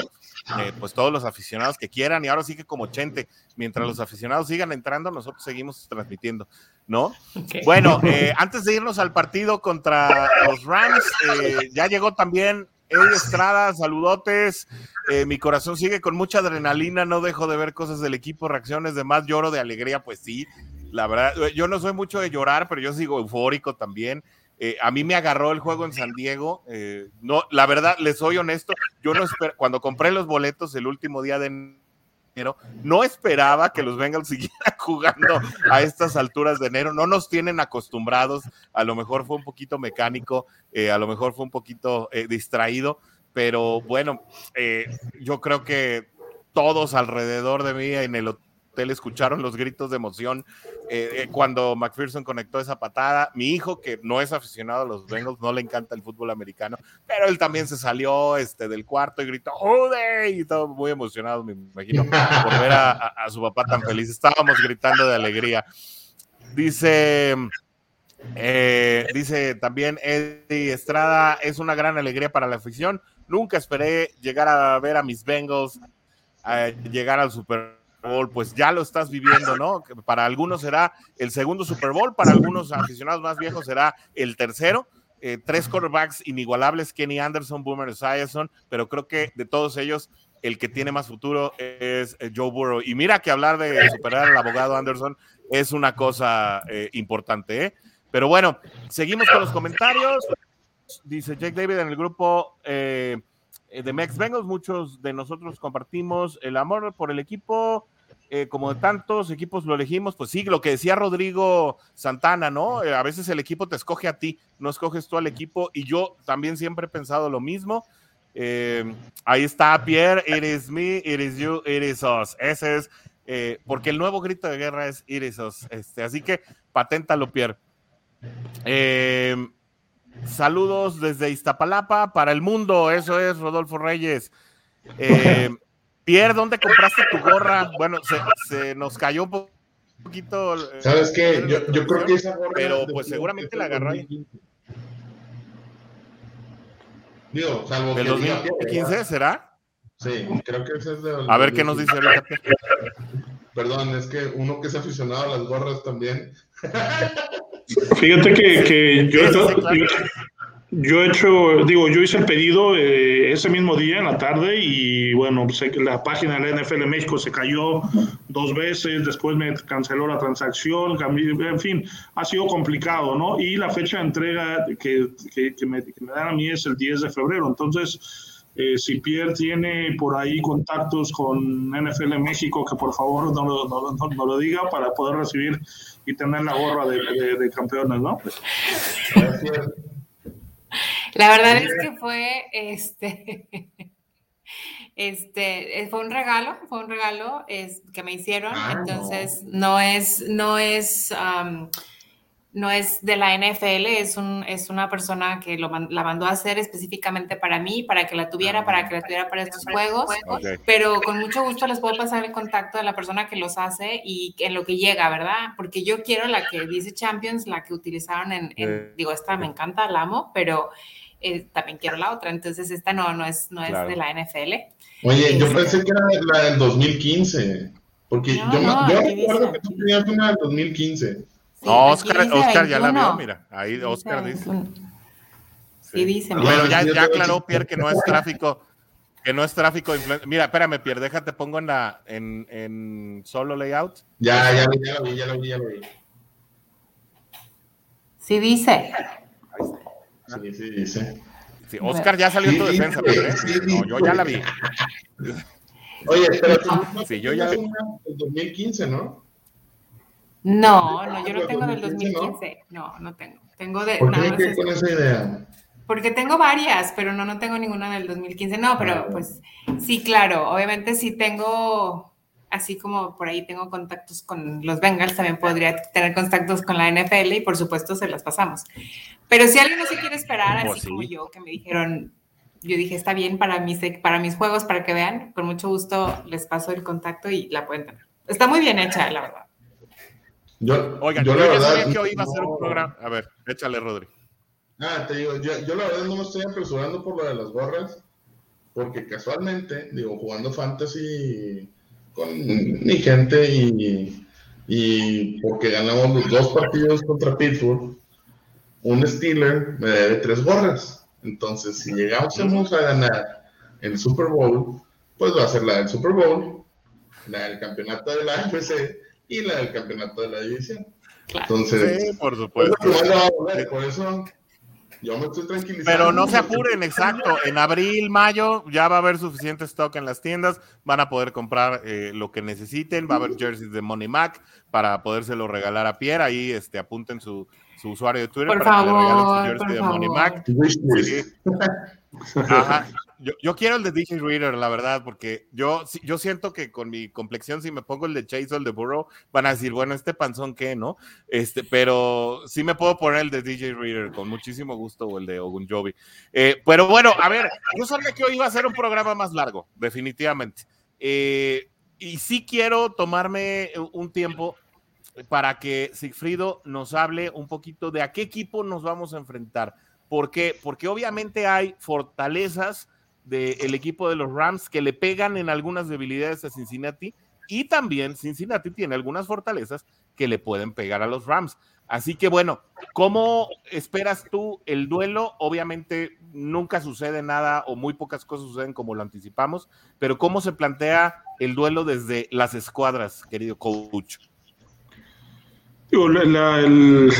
S2: eh, pues todos los aficionados que quieran y ahora sí que como Chente, mientras los aficionados sigan entrando, nosotros seguimos transmitiendo, ¿no? Okay. Bueno, eh, antes de irnos al partido contra los Rams, eh, ya llegó también Eddie Estrada, saludotes, eh, mi corazón sigue con mucha adrenalina, no dejo de ver cosas del equipo, reacciones de más, lloro de alegría, pues sí, la verdad, yo no soy mucho de llorar, pero yo sigo eufórico también. Eh, a mí me agarró el juego en San Diego. Eh, no, la verdad, les soy honesto, yo no espero, cuando compré los boletos el último día de enero, no esperaba que los Bengals siguieran jugando a estas alturas de enero. No nos tienen acostumbrados. A lo mejor fue un poquito mecánico, eh, a lo mejor fue un poquito distraído, pero bueno, yo creo que todos alrededor de mí en el hotel escucharon los gritos de emoción eh, eh, cuando McPherson conectó esa patada. Mi hijo, que no es aficionado a los Bengals, no le encanta el fútbol americano, pero él también se salió este, del cuarto y gritó ¡Jude! y todo muy emocionado, me imagino, por ver a, su papá tan feliz. Estábamos gritando de alegría. Dice. Eh, dice también Eddie Estrada, es una gran alegría para la afición. Nunca esperé llegar a ver a mis Bengals llegar al Super Pues ya lo estás viviendo, ¿no? Para algunos será el segundo Super Bowl, para algunos aficionados más viejos será el tercero. Eh, tres quarterbacks inigualables, Kenny Anderson, Boomer Esiason, pero creo que de todos ellos, el que tiene más futuro es eh, Joe Burrow. Y mira que hablar de superar al abogado Anderson es una cosa eh, importante, ¿eh? Pero bueno, seguimos con los comentarios. Dice Jake David en el grupo eh, de Mex Bengals, muchos de nosotros compartimos el amor por el equipo eh, como de tantos equipos lo elegimos, pues sí, lo que decía Rodrigo Santana, ¿no? Eh, a veces el equipo te escoge a ti, no escoges tú al equipo, y yo también siempre he pensado lo mismo. Eh, ahí está Pierre, it is me, it is you, it is us. Ese es, eh, porque el nuevo grito de guerra es it is us. Este, así que paténtalo, Pierre. saludos desde Iztapalapa para el mundo, eso es Rodolfo Reyes. Pierre, ¿dónde compraste tu gorra? Bueno, se, se nos cayó un poquito.
S6: Eh, ¿Sabes qué? Yo, yo creo que esa gorra.
S2: Pero pues seguramente la agarró ahí.
S6: Digo, salvo
S2: ¿Del 2015 será?
S6: Sí, creo que ese es de.
S2: A ver qué nos dice ahorita.
S6: Perdón, es que uno que es aficionado a las gorras también.
S3: Fíjate que, que yo, yo, yo he hecho, digo, yo hice el pedido eh, ese mismo día en la tarde y bueno, pues, la página de la NFL México se cayó dos veces, después me canceló la transacción, en fin, ha sido complicado, ¿no? Y la fecha de entrega que, que me, dan a mí es el 10 de febrero, entonces eh, si Pierre tiene por ahí contactos con NFL México, que por favor no lo, no, no, no lo diga para poder recibir y tener la gorra de, de, de campeones, ¿no?
S6: Gracias.
S4: La verdad es que fue este, este, fue un regalo, fue un regalo es, que me hicieron, ah, entonces no. no. es, no es, um, no es de la NFL, es, un, es una persona que lo, la mandó a hacer específicamente para mí, para que la tuviera, para que la tuviera para estos juegos.
S2: Ok.
S4: Pero con mucho gusto les puedo pasar el contacto de la persona que los hace y en lo que llega, ¿verdad? Porque yo quiero la que dice Champions, la que utilizaron en, en-
S2: Eh.
S4: digo, esta me encanta, la amo, pero eh, también quiero la otra. Entonces, esta no, no es, no es
S2: Claro.
S4: de la NFL.
S6: Oye, yo
S4: Este-
S6: pensé que era la del 2015. Porque
S4: No,
S6: yo, me-
S4: no,
S6: yo recuerdo
S4: dice,
S6: que tú tenías una del 2015.
S4: Sí,
S2: No, Oscar, Oscar ya la
S4: 21.
S2: vio, mira. Ahí Oscar dice.
S4: 21. Sí, dice, mira.
S2: Pero ya,
S6: Sí,
S2: ya aclaró Pierre que no es tráfico, que no es tráfico de influencia. Mira, espérame, Pierre, déjate, pongo en la en, en solo layout.
S6: Ya, ya, ya lo vi, ya lo vi, ya lo vi.
S4: Sí dice.
S6: Sí, sí, dice.
S2: Sí, Oscar ya salió en tu
S6: Sí,
S2: defensa,
S6: dice,
S2: Pierre, ¿eh?
S6: sí,
S2: No, yo ya la vi.
S6: Oye, pero
S2: Sí, yo ya-
S6: del 2015, ¿no?
S4: No, no, yo no
S6: ¿Del
S4: tengo del
S6: 2015, no?
S4: 2015. No, tengo. Tengo de.
S6: ¿Por qué con esa idea?
S4: Porque tengo varias, pero no, no tengo ninguna del 2015. No,
S6: Ah,
S4: pero
S6: bueno.
S4: pues sí, claro. Obviamente sí tengo, así como por ahí tengo contactos con los Bengals, también podría tener contactos con la NFL y por supuesto se las pasamos. Pero si alguien no se quiere esperar, así
S2: sí.
S4: como yo, que me dijeron, yo dije, está bien para mis, para mis juegos, para que vean, con mucho gusto les paso el contacto y la pueden tener. Está muy bien hecha, la verdad.
S6: Yo,
S2: Oigan,
S6: yo
S2: yo,
S6: la
S2: ya
S6: verdad.
S2: sabía que hoy iba a ser un programa. A ver, échale, Rodri.
S6: Ah, te digo, yo, yo la verdad no me estoy apresurando por lo de las gorras, porque casualmente, digo, jugando fantasy con mi gente y, y porque ganamos los dos partidos contra Pittsburgh, un Steeler me debe tres gorras. Entonces, si llegamos a ganar el Super Bowl, pues va a ser la del Super Bowl, la del campeonato de la AFC y la del campeonato de la división.
S4: Claro.
S6: Entonces,
S2: Sí, por
S6: pues,
S2: supuesto.
S6: volver, por eso yo me estoy tranquilizando.
S2: Pero no se apuren, exacto. En abril, mayo ya va a haber suficiente stock en las tiendas. Van a poder comprar eh, lo que necesiten. Va a haber jerseys de Money Mac para podérselo regalar a Pierre. Ahí este, apunten su, su usuario de Twitter
S4: Por
S2: para que le regalen su
S4: favor,
S2: jersey
S4: por
S2: de Money
S4: favor.
S2: Mac.
S6: List.
S2: Sí. Ajá. Yo, quiero el de DJ Reader, la verdad, porque yo, yo siento que con mi complexión, si me pongo el de Chase o el de Burrow, van a decir, bueno, este panzón qué, ¿no? Este, pero sí me puedo poner el de DJ Reader con muchísimo gusto o el de Ogunjobi. Eh, pero bueno, a ver, yo sabía que hoy iba a ser un programa más largo, definitivamente. Eh, y sí quiero tomarme un tiempo para que Sigfrido nos hable un poquito de a qué equipo nos vamos a enfrentar. ¿Por qué? Porque obviamente hay fortalezas del equipo de los Rams que le pegan en algunas debilidades a Cincinnati y también Cincinnati tiene algunas fortalezas que le pueden pegar a los Rams. Así que bueno, ¿cómo esperas tú el duelo? Obviamente nunca sucede nada o muy pocas cosas suceden como lo anticipamos, pero ¿cómo se plantea el duelo desde las escuadras, querido coach?
S3: El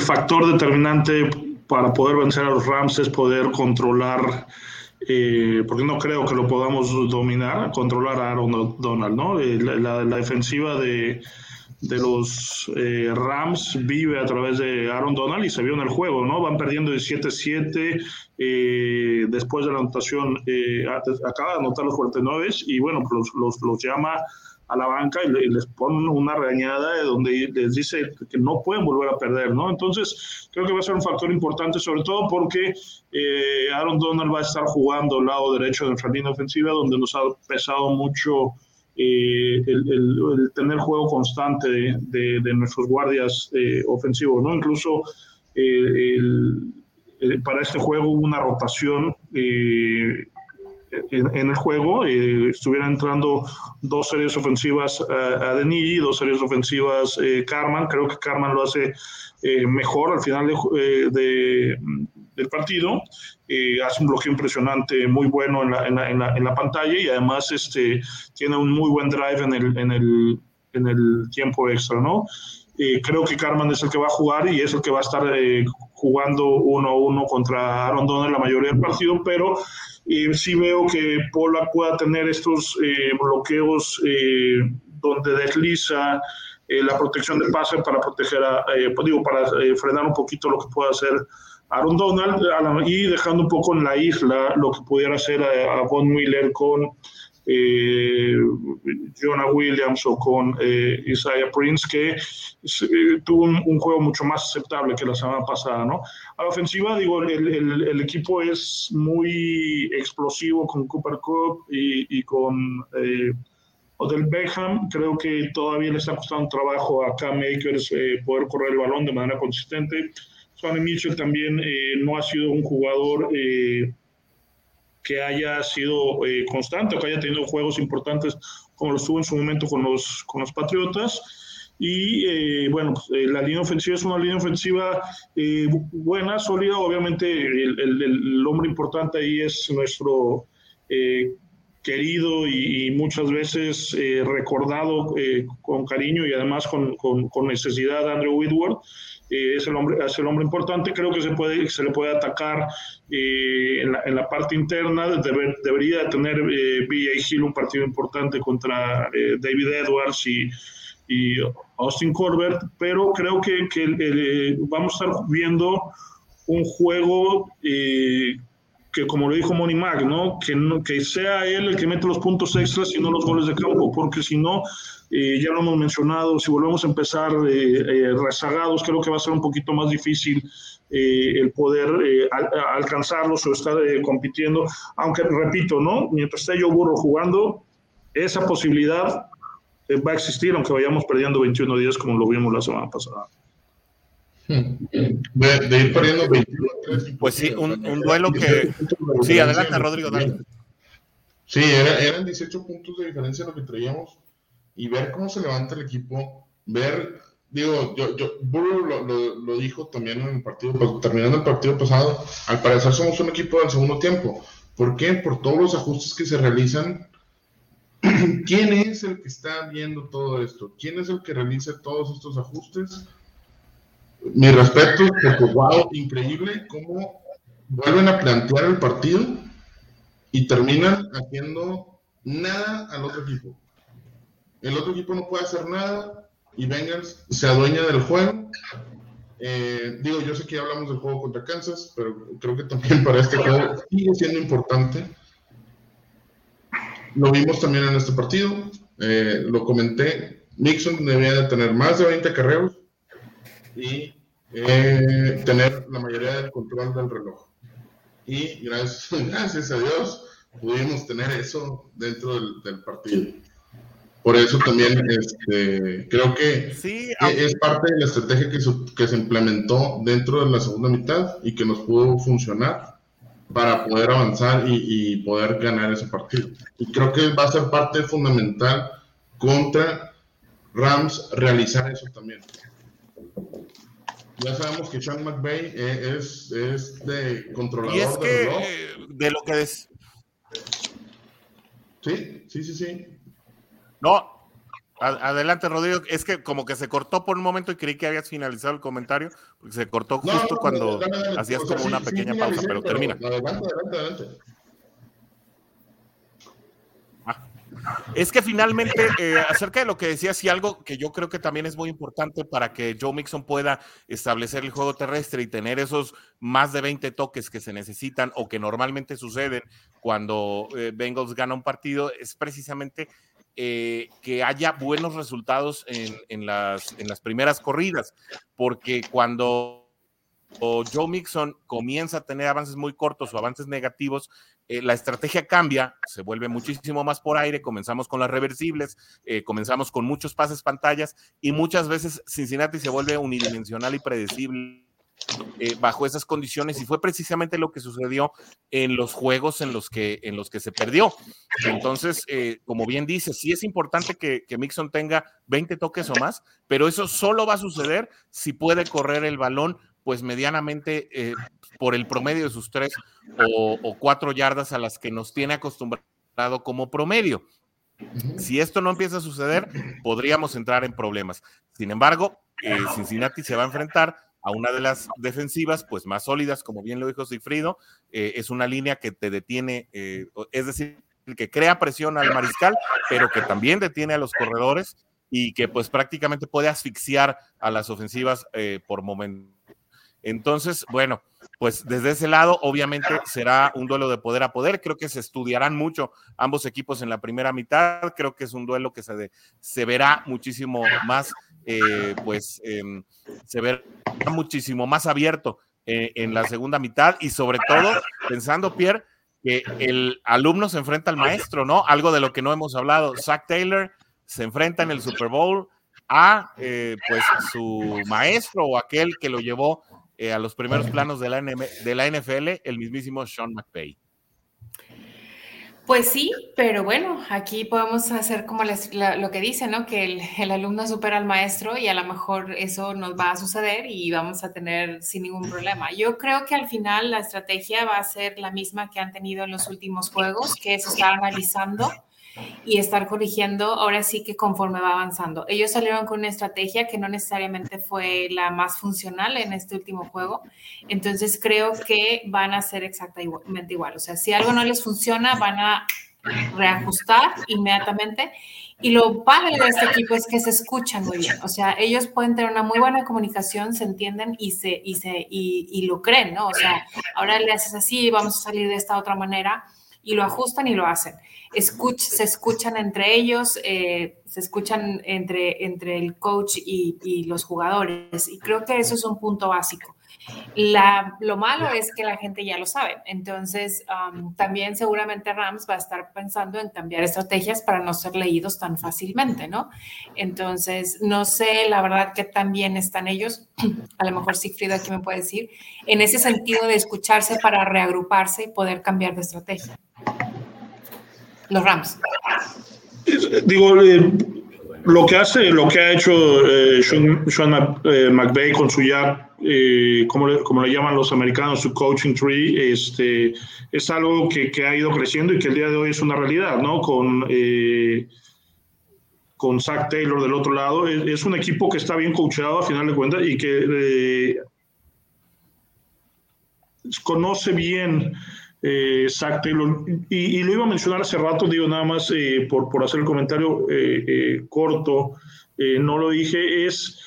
S3: factor determinante para poder vencer a los Rams es poder controlar, eh, porque no creo que lo podamos dominar, controlar a Aaron Donald, ¿no? Eh, La, defensiva de, de los eh, Rams vive a través de Aaron Donald y se vio en el juego, ¿no? Van perdiendo 17-7 eh, después de la anotación, eh, acaba de anotar los 49 y bueno, los, los, los llama a la banca y, le- y les ponen una regañada donde les dice que no pueden volver a perder, ¿no? Entonces, creo que va a ser un factor importante, sobre todo porque eh, Aaron Donald va a estar jugando al lado derecho de nuestra línea ofensiva, donde nos ha pesado mucho eh, el, tener juego constante de, de- de nuestros guardias eh, ofensivos, ¿no? Incluso para este juego hubo una rotación eh, en, en el juego. eh, estuvieran entrando dos series ofensivas a, a Denigi, dos series ofensivas eh, Carman. Creo que Carman lo hace eh, mejor al final de, eh, de- del partido. Eh, hace un bloqueo impresionante, muy bueno en la, en la- en la- la pantalla y además este, tiene un muy buen drive en el, en el, en el tiempo extra, ¿no? Eh, creo que Carman es el que va a jugar y es el que va a estar eh, jugando uno a uno contra Aaron Donald la mayoría del partido, pero eh, sí veo que Polak pueda tener estos eh, bloqueos eh, donde desliza eh, la protección de pase para proteger a, eh, pues digo, para eh, frenar un poquito lo que pueda hacer Aaron Donald y dejando un poco en la isla lo que pudiera hacer a, a Von Miller con eh, Jonah Williams o con eh, Isaiah Prince, que eh, tuvo un, juego mucho más aceptable que la semana pasada, ¿no? A la ofensiva, digo, el, el, equipo es muy explosivo con Cooper Cup y, y con eh, Odell Beckham. Creo que todavía le está costando trabajo a Cam Akers poder correr el balón de manera consistente. Sonny Mitchell también no ha sido un jugador que haya sido eh, constante o que haya tenido juegos importantes como los tuvo en su momento con los, con los Patriotas. Y eh, bueno, pues, eh, la línea ofensiva es una línea ofensiva buena, sólida. Obviamente, el, el, hombre importante ahí es nuestro querido y, muchas veces recordado con cariño y además con, con, con necesidad, Andrew Whitworth es, el hombre, es el hombre importante, creo que se, puede, se le puede atacar eh, en, la, en, la, parte interna, debería tener eh. Hill un partido importante contra eh, David Edwards y, Austin Corbett, pero creo que, que vamos a estar viendo un juego que como lo dijo Money Mac, ¿no? Que, ¿no? que sea él el que mete los puntos extras y no los goles de campo, porque si no, eh, ya lo hemos mencionado, si volvemos a empezar eh, eh, rezagados, creo que va a ser un poquito más difícil el poder alcanzarlos o estar compitiendo, aunque repito, ¿no? Mientras esté yo burro jugando, esa posibilidad va a existir, aunque vayamos perdiendo 21 días como lo vimos la semana pasada.
S6: De, ir perdiendo 21
S2: Pues sí, un, duelo que... Sí, adelante, Rodrigo.
S6: Sí, eran 18 puntos de diferencia lo que traíamos y ver cómo se levanta el equipo, ver, digo, yo, yo lo, lo, dijo también en el partido, pues, terminando el partido pasado, al parecer somos un equipo del segundo tiempo. ¿Por qué? Por todos los ajustes que se realizan. ¿Quién es el que está viendo todo esto? ¿Quién es el que realiza todos estos ajustes? Mi respeto, porque wow, increíble cómo vuelven a plantear el partido y terminan haciendo nada al otro equipo el otro equipo no puede hacer nada y Bengals se adueña del juego. Eh, digo, yo sé que hablamos del juego contra Kansas, pero creo que también para este juego sigue siendo importante. Lo vimos también en este partido, eh, lo comenté, Nixon debía de tener más de 20 carreros y eh, tener la mayoría del control del reloj. Y gracias, gracias a Dios pudimos tener eso dentro del partido. Por eso también este, creo que es parte de la estrategia que se, que se implementó dentro de la segunda mitad y que nos pudo funcionar para poder avanzar y, poder ganar ese partido. Y creo que va a ser parte fundamental contra Rams realizar eso también. Ya sabemos que Sean McVay eh, es, es de controlador
S2: y es que, eh, de lo que es.
S6: Sí, sí, sí, sí.
S2: No, adelante, Rodrigo. Es que como que se cortó por un momento y creí que habías finalizado el comentario, porque se cortó justo cuando hacías como una pequeña pausa, pero, termina. Adelante, adelante, adelante. Ah, es que finalmente, eh, acerca de lo que decías, y algo que yo creo que también es muy importante para que Joe Mixon pueda establecer el juego terrestre y tener esos más de 20 toques que se necesitan o que normalmente suceden cuando eh, Bengals gana un partido, es precisamente eh, que haya buenos resultados en, las, primeras corridas, porque cuando Joe Mixon comienza a tener avances muy cortos o avances negativos, eh, la estrategia cambia, se vuelve muchísimo más por aire, comenzamos con las reversibles, eh, comenzamos con muchos pases pantallas y muchas veces Cincinnati se vuelve unidimensional y predecible eh, bajo esas condiciones y fue precisamente lo que sucedió en los juegos en los que, en los que se perdió. Entonces, eh, como bien dice, sí es importante que, que, Mixon tenga 20 toques o más, pero eso solo va a suceder si puede correr el balón pues medianamente eh, por el promedio de sus tres o, o cuatro yardas a las que nos tiene acostumbrado como promedio. Si esto no empieza a suceder, podríamos entrar en problemas. Sin embargo, Cincinnati se va a enfrentar a una de las defensivas pues más sólidas, como bien lo dijo Cifrido, eh, es una línea que te detiene, eh, es decir, que crea presión al mariscal, pero que también detiene a los corredores y que pues prácticamente puede asfixiar a las ofensivas eh, por momento. Entonces, bueno, pues desde ese lado, obviamente será un duelo de poder a poder. Creo que se estudiarán mucho ambos equipos en la primera mitad. Creo que es un duelo que se, se verá muchísimo más, eh, pues em, se verá muchísimo más abierto eh, en la segunda mitad y sobre todo pensando, Pierre, que el alumno se enfrenta al maestro, ¿no? Algo de lo que no hemos hablado. Zach Taylor se enfrenta en el Super Bowl a eh, pues su maestro o aquel que lo llevó eh, a los primeros planos de la, de la NFL, el mismísimo Sean McVay.
S4: Pues sí, pero bueno, aquí podemos hacer como lo que dice, ¿no? Que el, el, alumno supera al maestro y a lo mejor eso nos va a suceder y vamos a tener sin ningún problema. Yo creo que al final la estrategia va a ser la misma que han tenido en los últimos juegos, que es estar analizando y estar corrigiendo ahora sí que conforme va avanzando. Ellos salieron con una estrategia que no necesariamente fue la más funcional en este último juego, entonces creo que van a ser exactamente igual. O sea, si algo no les funciona, van a reajustar inmediatamente. Y lo padre de este equipo es que se escuchan muy bien. O sea, ellos pueden tener una muy buena comunicación, se entienden y, se, y, se, y, y lo creen, ¿no? O sea, ahora le haces así, vamos a salir de esta otra manera y lo ajustan y lo hacen. Se escuchan entre ellos, eh, se escuchan entre, entre el coach y, los jugadores. Y creo que eso es un punto básico. La, lo malo es que la gente ya lo sabe. Entonces, um, también seguramente Rams va a estar pensando en cambiar estrategias para no ser leídos tan fácilmente, ¿no? Entonces, no sé la verdad que tan bien están ellos. A lo mejor Sigfrid aquí me puede decir, en ese sentido de escucharse para reagruparse y poder cambiar de estrategia. Los Rams.
S3: Digo, eh, lo que hace, lo que ha hecho eh, Sean, Sean eh, McVay con su ya, como, le, como, le, llaman los americanos, su coaching tree, este, es algo que, que, ha ido creciendo y que el día de hoy es una realidad, ¿no? Con, con Zach Taylor del otro lado. Es, es, un equipo que está bien coachado a final de cuentas y que conoce bien eh, Zach Taylor. Y, lo iba a mencionar hace rato, digo nada más eh, por, por, hacer el comentario eh, eh, corto, no lo dije, es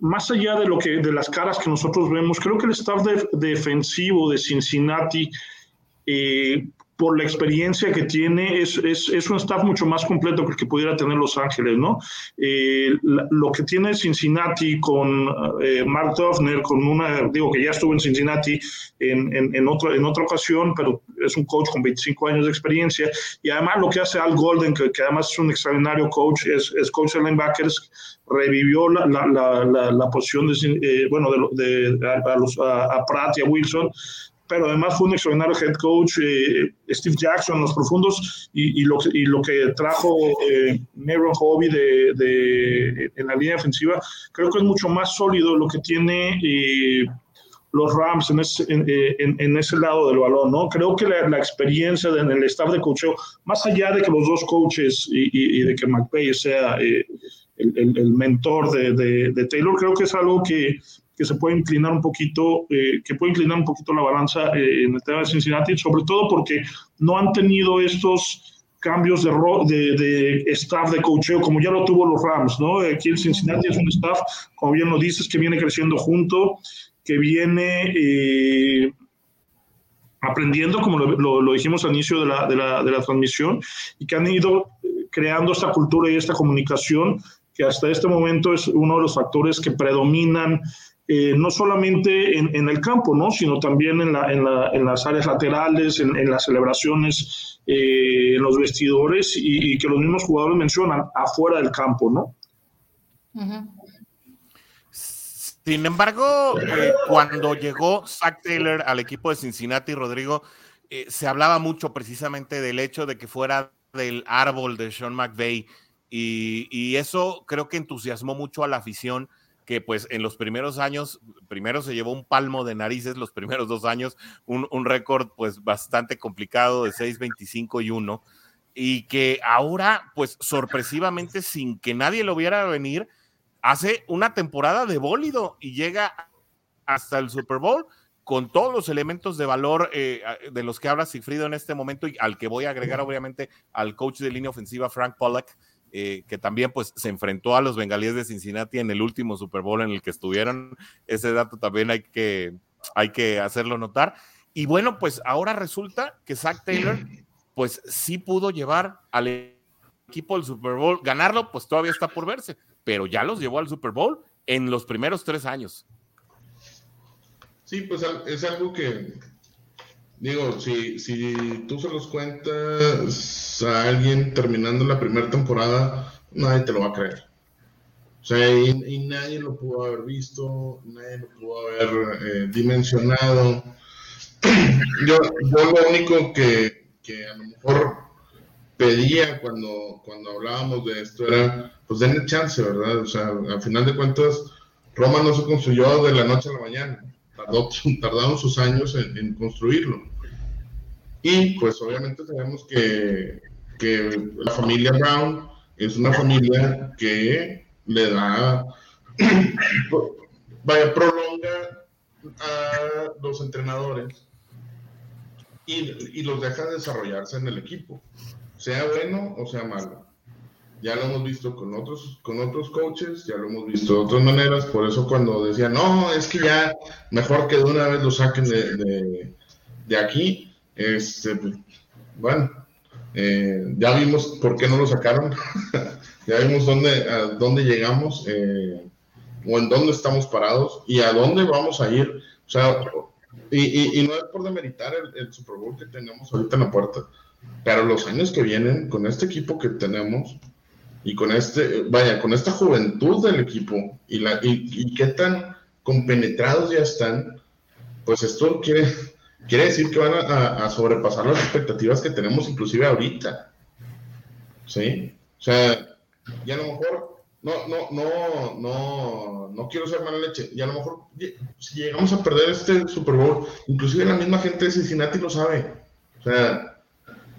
S3: más allá de lo que de las caras que nosotros vemos, creo que el staff defensivo de Cincinnati por la experiencia que tiene, es, es, es, un staff mucho más completo que el que pudiera tener Los Ángeles, ¿no? Eh, lo que tiene Cincinnati con eh, Mark Duffner, con una, digo que ya estuvo en Cincinnati en, en, en, otra, en otra ocasión, pero es un coach con 25 años de experiencia, y además lo que hace Al Golden, que, que además es un extraordinario coach, es, es coach de linebackers, revivió la, la, la, la posición de, eh, bueno, de, de a, los, a, a Pratt y a Wilson, pero además fue un extraordinario head coach, eh, Steve Jackson, los profundos, y, lo, y lo, que trajo eh, Meron Hobby de, de, en la línea ofensiva, creo que es mucho más sólido lo que tiene eh, los Rams en ese, en, eh, en, ese, lado del balón, ¿no? Creo que la, experiencia en el staff de coacheo, más allá de que los dos coaches y, y de que McVay sea eh, el, el, el, mentor de, de Taylor, creo que es algo que que se puede inclinar un poquito, eh, que puede inclinar un poquito la balanza eh, en el tema de Cincinnati, sobre todo porque no han tenido estos cambios de, de, de, staff de coacheo como ya lo tuvo los Rams, ¿no? Aquí en Cincinnati es un staff, como bien lo dices, que viene creciendo junto, que viene eh, aprendiendo, como lo, lo, lo, dijimos al inicio de la, de, la, de la transmisión, y que han ido creando esta cultura y esta comunicación que hasta este momento es uno de los factores que predominan eh, no solamente en, el campo, ¿no? sino también en, la, en, la, en las áreas laterales, en, las celebraciones, eh, en los vestidores y, que los mismos jugadores mencionan afuera del campo, ¿no?
S2: Sin embargo, eh, cuando llegó Zach Taylor al equipo de Cincinnati, Rodrigo, se hablaba mucho precisamente del hecho de que fuera del árbol de Sean McVay y, y eso creo que entusiasmó mucho a la afición que pues en los primeros años, primero se llevó un palmo de narices los primeros dos años, un, un récord pues bastante complicado de 6, 25 y 1, y que ahora pues sorpresivamente sin que nadie lo viera venir, hace una temporada de bólido y llega hasta el Super Bowl con todos los elementos de valor eh, de los que habla Sigfrido en este momento y al que voy a agregar obviamente al coach de línea ofensiva Frank Pollack, eh, que también pues se enfrentó a los bengalíes de Cincinnati en el último Super Bowl en el que estuvieron. Ese dato también hay que, hay que hacerlo notar. Y bueno, pues ahora resulta que Zach Taylor, pues sí pudo llevar al equipo del Super Bowl, ganarlo, pues todavía está por verse, pero ya los llevó al Super Bowl en los primeros tres años.
S6: Sí, pues es algo que, digo, si, si tú se los cuentas a alguien terminando la primera temporada, nadie te lo va a creer. O sea, y, nadie lo pudo haber visto, nadie lo pudo haber eh, dimensionado. Yo, yo lo único que, que, a lo mejor pedía cuando, cuando hablábamos de esto era, pues denle chance, ¿verdad? O sea, al final de cuentas, Roma no se construyó de la noche a la mañana tardaron sus años en, construirlo. Y pues obviamente sabemos que, que, la familia Brown es una familia que le da, vaya, prolonga a los entrenadores y, y los deja desarrollarse en el equipo, sea bueno o sea malo. Ya lo hemos visto con otros, con otros coaches, ya lo hemos visto de otras maneras, por eso cuando decían, no, es que ya mejor que de una vez lo saquen de, de, aquí, este, bueno, eh, ya vimos por qué no lo sacaron, ya vimos dónde, a dónde llegamos, eh, o en dónde estamos parados y a dónde vamos a ir, o sea, y, y, no es por demeritar el, el Super Bowl que tenemos ahorita en la puerta, pero los años que vienen con este equipo que tenemos, y con este, vaya, con esta juventud del equipo y, la, y, qué tan compenetrados ya están, pues esto quiere, quiere decir que van a, sobrepasar las expectativas que tenemos inclusive ahorita. ¿Sí? O sea, y a lo mejor, no, no, no, no, no quiero ser mala leche, y a lo mejor si llegamos a perder este Super Bowl, inclusive la misma gente de Cincinnati lo sabe. O sea,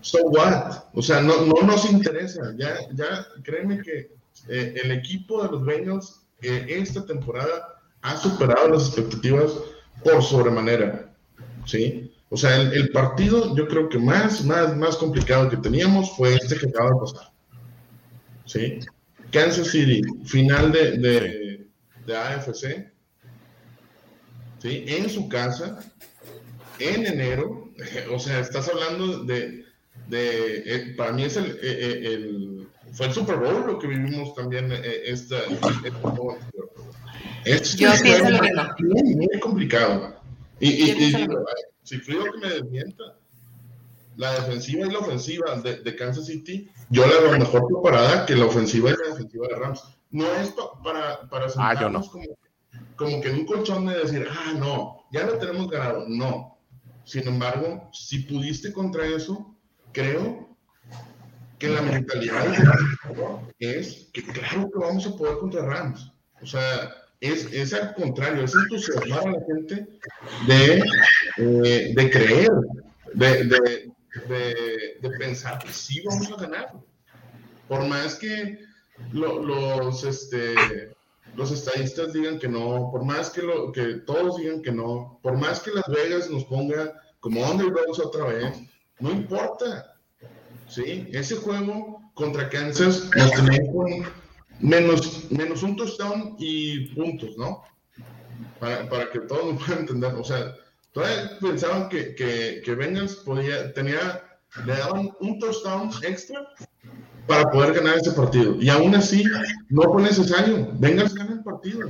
S6: so what? O sea, no, no nos interesa. Ya, ya créeme que eh, el equipo de los Bengals eh, esta temporada ha superado las expectativas por sobremanera. ¿Sí? O sea, el, partido yo creo que más, más, más complicado que teníamos fue este que acaba de pasar. ¿Sí? Kansas City, final de, de, de AFC. ¿Sí? En su casa, en enero. O sea, estás hablando de, de, eh, para mí es el, eh, eh, el, fue el Super Bowl lo que vivimos también esta, es
S4: Yo pienso lo mismo.
S6: Muy, muy complicado. Y, y, si frío que me desmienta, la defensiva y la ofensiva de, de, Kansas City, yo la veo mejor preparada que la ofensiva y la defensiva de Rams. No es para, para
S2: ah, sentarnos
S6: como, como que en un colchón de decir, ah, no, ya lo tenemos ganado. No. Sin embargo, si pudiste contra eso, creo que la mentalidad es que claro que vamos a poder contra Rams. O sea, es, es al contrario, es entusiasmar a la gente de, eh, de creer, de, de, de, pensar que sí vamos a ganar. Por más que los, este, los estadistas digan que no, por más que, lo, que todos digan que no, por más que Las Vegas nos ponga como underdogs otra vez, no importa. ¿sí? Ese juego contra Kansas nos tenía con menos, menos un touchdown y puntos, ¿no? Para, para que todos nos puedan entender. O sea, todavía pensaban que, que, que Bengals podía, tenía, le daban un touchdown extra para poder ganar ese partido. Y aún así, no fue necesario. Bengals gana el partido.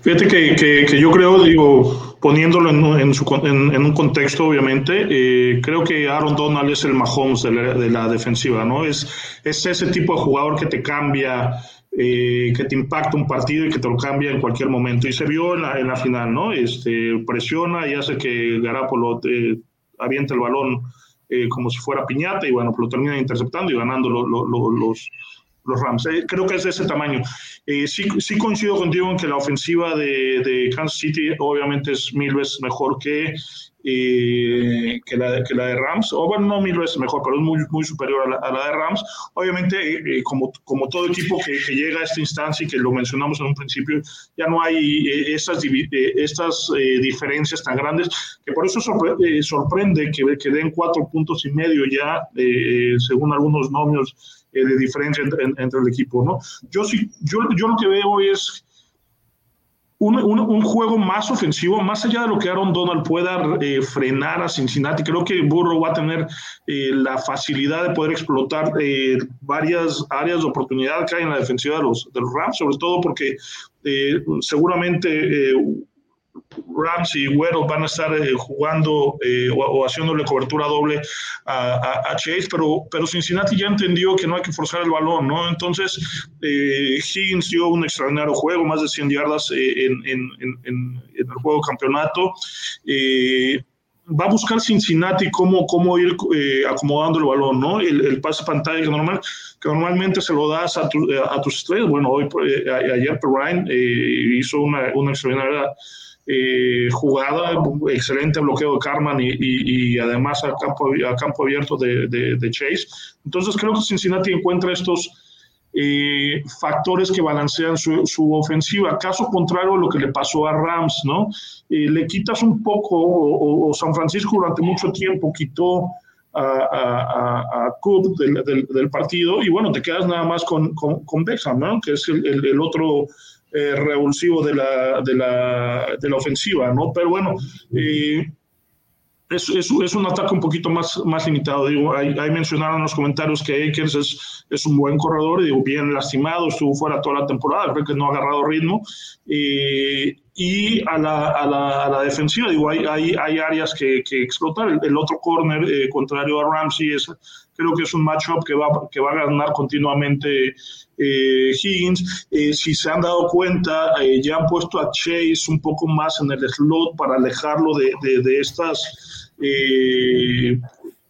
S3: Fíjate que, que, yo creo, digo, poniéndolo en, un contexto, obviamente, eh, creo que Aaron Donald es el Mahomes de la, de la, defensiva, ¿no? Es, es ese tipo de jugador que te cambia, eh, que te impacta un partido y que te lo cambia en cualquier momento. Y se vio en la, final, ¿no? Este, presiona y hace que Garapolo eh, aviente el balón como si fuera piñata y bueno, pues lo termina interceptando y ganando los los Rams. Eh, creo que es de ese tamaño. Eh, sí, sí, coincido contigo en que la ofensiva de, de, Kansas City obviamente es mil veces mejor que, eh, que, la, que, la, de Rams, o bueno, no mil veces mejor, pero es muy, muy superior a la, de Rams. Obviamente, como, como todo equipo que, que, llega a esta instancia y que lo mencionamos en un principio, ya no hay estas, estas diferencias tan grandes, que por eso sorprende, sorprende que, que den cuatro puntos y medio ya, según algunos nomios eh, de diferencia entre, el equipo, ¿no? Yo sí, yo, yo lo que veo es un, un, juego más ofensivo, más allá de lo que Aaron Donald pueda eh, frenar a Cincinnati. Creo que Burrow va a tener eh, la facilidad de poder explotar eh, varias áreas de oportunidad que hay en la defensiva de los, de los Rams, sobre todo porque seguramente Rams y Güero van a estar eh, jugando eh, o, haciéndole cobertura doble a, Chase, pero, pero Cincinnati ya entendió que no hay que forzar el balón, ¿no? Entonces, eh, Higgins dio un extraordinario juego, más de 100 yardas en, el juego campeonato va a buscar Cincinnati cómo, cómo ir acomodando el balón, ¿no? El, pase pantalla que, normal, que normalmente se lo das a, a tus estrellas. Bueno, hoy, ayer Ryan hizo una, una extraordinaria eh, jugada, excelente bloqueo de Carman y, además a campo, a campo abierto de, Chase. Entonces creo que Cincinnati encuentra estos eh, factores que balancean su, ofensiva. Caso contrario a lo que le pasó a Rams, ¿no? Eh, le quitas un poco, o, San Francisco durante mucho tiempo quitó a, a, Cook del, partido y bueno, te quedas nada más con, con, Beckham, ¿no? Que es el otro eh, revulsivo de la, de, la, de la, ofensiva, ¿no? Pero bueno, eh, es, es, es, un ataque un poquito más, más limitado. Digo, ahí, mencionaron en los comentarios que Akers es, es un buen corredor, digo, bien lastimado, estuvo fuera toda la temporada, creo que no ha agarrado ritmo. Y a la, a, la, a la, defensiva, digo, hay, hay, hay áreas que, que explotar. El, otro corner, eh, contrario a Ramsey, es, creo que es un matchup que va, que va a ganar continuamente eh, Higgins. Eh, si se han dado cuenta, eh, ya han puesto a Chase un poco más en el slot para alejarlo de, de, de estas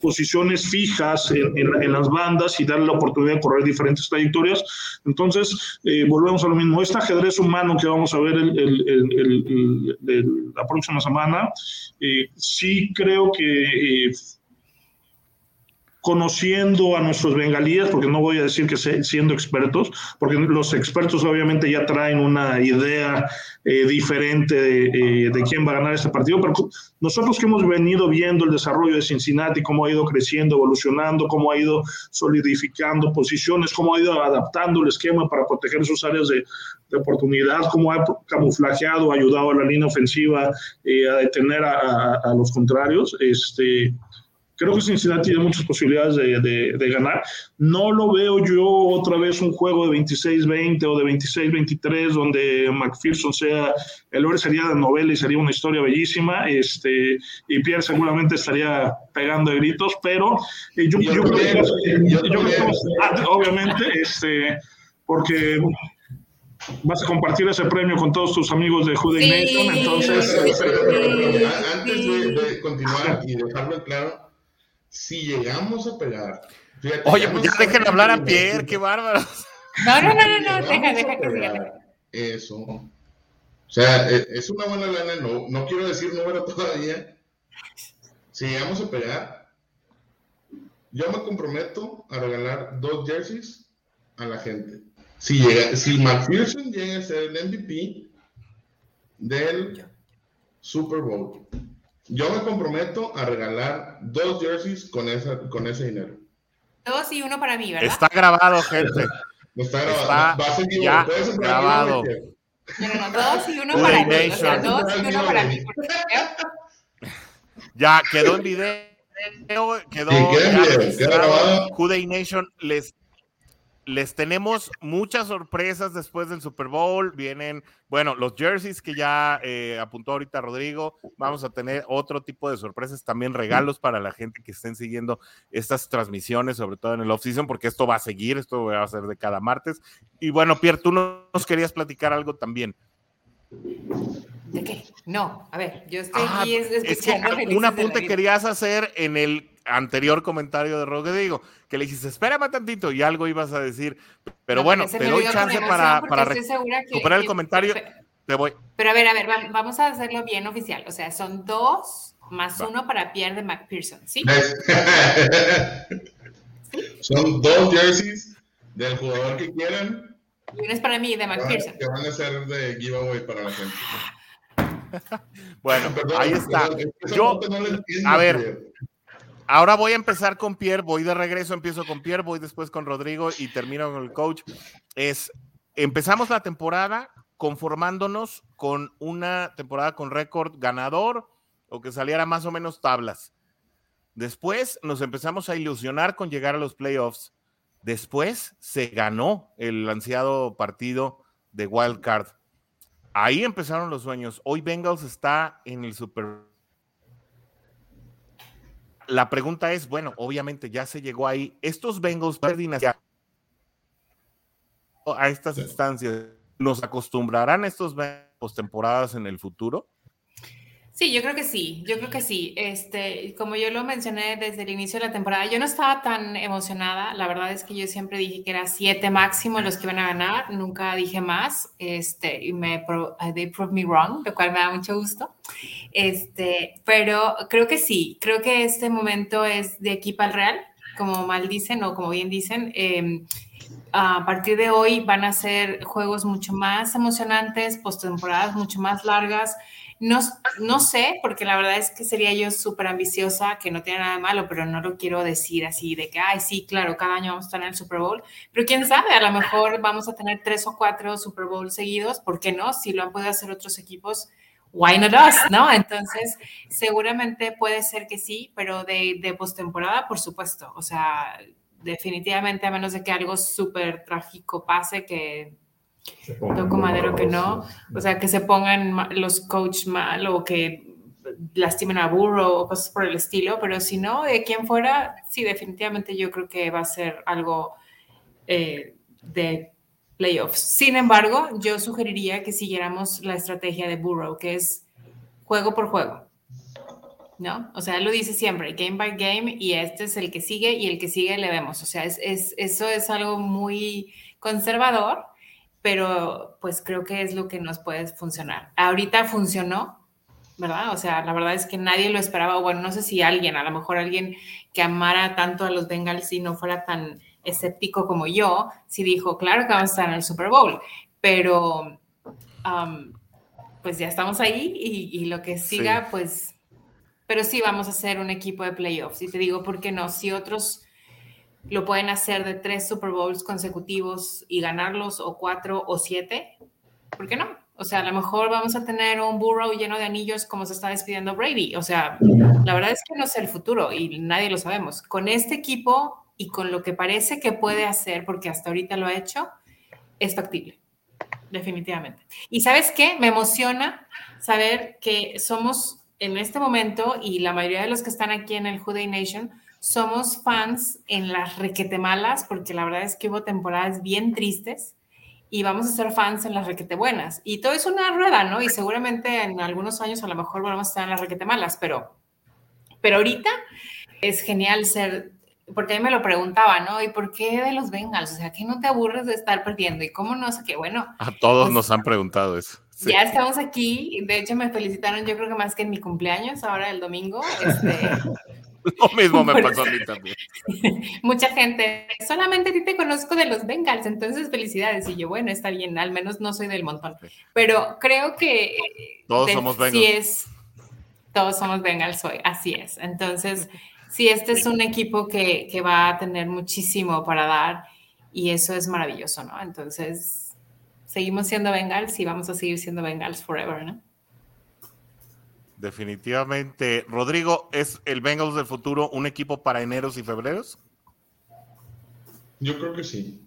S3: posiciones fijas en, las bandas y darle la oportunidad de correr diferentes trayectorias. Entonces, volvemos a lo mismo. Este ajedrez humano que vamos a ver el, la próxima semana, sí creo que conociendo a nuestros bengalíes, porque no voy a decir que siendo expertos, porque los expertos obviamente ya traen una idea eh, diferente de, de, quién va a ganar este partido, pero nosotros que hemos venido viendo el desarrollo de Cincinnati, cómo ha ido creciendo, evolucionando, cómo ha ido solidificando posiciones, cómo ha ido adaptando el esquema para proteger sus áreas de, oportunidad, cómo ha camuflajeado, ayudado a la línea ofensiva eh, a detener a, a los contrarios, este Creo que Cincinnati tiene muchas posibilidades de, ganar. No lo veo yo otra vez un juego de 26-20 o de 26-23 donde McPherson sea, el hombre sería de novela y sería una historia bellísima. Este, y Pierre seguramente estaría pegando de gritos, pero eh, yo, creo que, ah, obviamente, este, porque vas a compartir ese premio con todos tus amigos de Jude Nation, entonces...
S6: antes de, continuar y dejarlo claro, si llegamos a pegar.
S2: Oye, pues ya dejen hablar a Pierre, qué bárbaros.
S4: No, no, no, no, no deja, deja que siga.
S6: Eso. O sea, e, es una buena lana, no, no quiero decir número todavía. Si llegamos a pegar, yo me comprometo a regalar dos jerseys a la gente. Si, llega, si McPherson llega a ser el MVP del Super Bowl, yo me comprometo a regalar dos jerseys con, esa, con ese dinero.
S4: Dos y uno para mí, ¿verdad?
S2: Está grabado, gente.
S6: está grabado.
S2: Está ya grabado.
S4: No, no, dos y uno para mí. O sea, dos y uno para mí.
S2: Ya quedó en video. Quedó, sí, video, grabado. Nation les les tenemos muchas sorpresas después del Super Bowl. Vienen, bueno, los jerseys que ya eh, apuntó ahorita Rodrigo. Vamos a tener otro tipo de sorpresas, también regalos para la gente que estén siguiendo estas transmisiones, sobre todo en el off-season, porque esto va a seguir, esto va a ser de cada martes. Y bueno, Pierre, tú nos querías platicar algo también.
S4: ¿De qué? No, a ver, yo estoy ah, aquí es
S2: que un apunte querías hacer en el anterior comentario de Rodrigo, que le dijiste, espérame tantito y algo ibas a decir. Pero bueno, te doy chance para, para recuperar el comentario. te voy.
S4: Pero a ver, a ver, vamos a hacerlo bien oficial. O sea, son dos más uno para Pierre de McPherson, ¿sí?
S6: Son dos jerseys del jugador que quieran.
S4: Y uno es para mí de McPherson.
S6: Que van a ser de giveaway para la gente.
S2: bueno, ahí está. Yo, a ver, Ahora voy a empezar con Pierre, voy de regreso, empiezo con Pierre, voy después con Rodrigo y termino con el coach. Es, empezamos la temporada conformándonos con una temporada con récord ganador o que saliera más o menos tablas. Después nos empezamos a ilusionar con llegar a los playoffs. Después se ganó el ansiado partido de Wild Card. Ahí empezaron los sueños. Hoy Bengals está en el Super. La pregunta es, bueno, obviamente ya se llegó ahí. Estos Bengals perdían a estas instancias. ¿Nos acostumbrarán estos postemporadas en el futuro?
S4: Sí, yo creo que sí, yo creo que sí. Este, como yo lo mencioné desde el inicio de la temporada, yo no estaba tan emocionada. La verdad es que yo siempre dije que era siete máximo los que iban a ganar, nunca dije más. Este, y me they proved me wrong, lo cual me da mucho gusto. Este, pero creo que sí, creo que este momento es de equipo al real, como mal dicen o como bien dicen. Em, a partir de hoy van a ser juegos mucho más emocionantes, postemporadas mucho más largas no, no sé, porque la verdad es que sería yo súper ambiciosa, que no tiene nada de malo, pero no lo quiero decir así de que, ay, sí, claro, cada año vamos a estar en el Super Bowl. Pero quién sabe, a lo mejor vamos a tener tres o cuatro Super Bowl seguidos, ¿por qué no? Si lo han podido hacer otros equipos, why not us, ¿no? Entonces, seguramente puede ser que sí, pero de, de postemporada, por supuesto. O sea, definitivamente, a menos de que algo súper trágico pase, que Toco madero que no. O sea, que se pongan los coach mal o que lastimen a Burrow o cosas por el estilo, pero si no, de quien fuera, sí, definitivamente yo creo que va a ser algo eh, de playoffs. Sin embargo, yo sugeriría que siguiéramos la estrategia de Burrow, que es juego por juego. ¿No? O sea, él lo dice siempre, game by game, y este es el que sigue y el que sigue le vemos. O sea, es, es, eso es algo muy conservador, pero pues creo que es lo que nos puede funcionar. Ahorita funcionó, ¿verdad? O sea, la verdad es que nadie lo esperaba, bueno, no sé si alguien, a lo mejor alguien que amara tanto a los Bengals y no fuera tan escéptico como yo, sí dijo, claro que vamos a estar en el Super Bowl, pero pues ya estamos ahí y, lo que siga, pues, pero sí vamos a ser un equipo de playoffs. Y te digo, ¿por qué no? Si otros lo pueden hacer de tres Super Bowls consecutivos y ganarlos, o cuatro o siete, ¿por qué no? O sea, a lo mejor vamos a tener un burrow lleno de anillos como se está despidiendo Brady. O sea, la verdad es que no es el futuro y nadie lo sabemos. Con este equipo y con lo que parece que puede hacer, porque hasta ahorita lo ha hecho, es factible. Definitivamente. Y sabes qué? Me emociona saber que somos en este momento y la mayoría de los que están aquí en el Juday Nation somos fans en las requete malas, porque la verdad es que hubo temporadas bien tristes y vamos a ser fans en las requete buenas. Y todo es una rueda, ¿no? Y seguramente en algunos años a lo mejor vamos a estar en las requete malas, pero, pero ahorita es genial ser, porque a mí me lo preguntaba, ¿no? ¿Y por qué de los Bengals? O sea, ¿qué no te aburres de estar perdiendo? ¿Y cómo no sé qué? Bueno.
S2: A todos pues nos han preguntado eso.
S4: Ya estamos aquí. De hecho, me felicitaron, yo creo que más que en mi cumpleaños, ahora el domingo. Este,
S2: Lo mismo me pasó a mí también.
S4: Mucha gente, solamente a ti te conozco de los Bengals, entonces felicidades. Y yo, bueno, está bien, al menos no soy del montón. Pero creo que.
S2: Todos somos Bengals.
S4: Sí es, todos somos Bengals hoy, así es. Entonces, sí, este es un equipo que, que va a tener muchísimo para dar y eso es maravilloso, ¿no? Entonces, seguimos siendo Bengals y vamos a seguir siendo Bengals forever, ¿no?
S2: Definitivamente. Rodrigo, ¿es el Bengals del futuro un equipo para eneros y febreros?
S6: Yo creo que sí.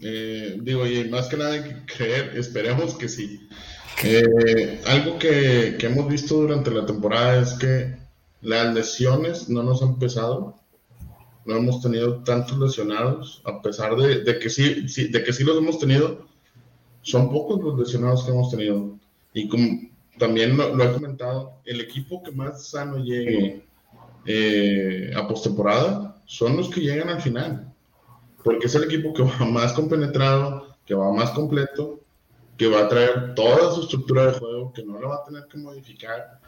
S6: Eh, digo, y más que nada que creer, esperemos que sí. Eh, algo que, hemos visto durante la temporada es que las lesiones no nos han pesado. No hemos tenido tantos lesionados, a pesar de, que, sí, de que sí los hemos tenido. Son pocos los lesionados que hemos tenido. Y como, también lo, he comentado, el equipo que más sano llegue eh, a postemporada son los que llegan al final, porque es el equipo que va más compenetrado, que va más completo, que va a traer toda su estructura de juego, que no la va a tener que modificar.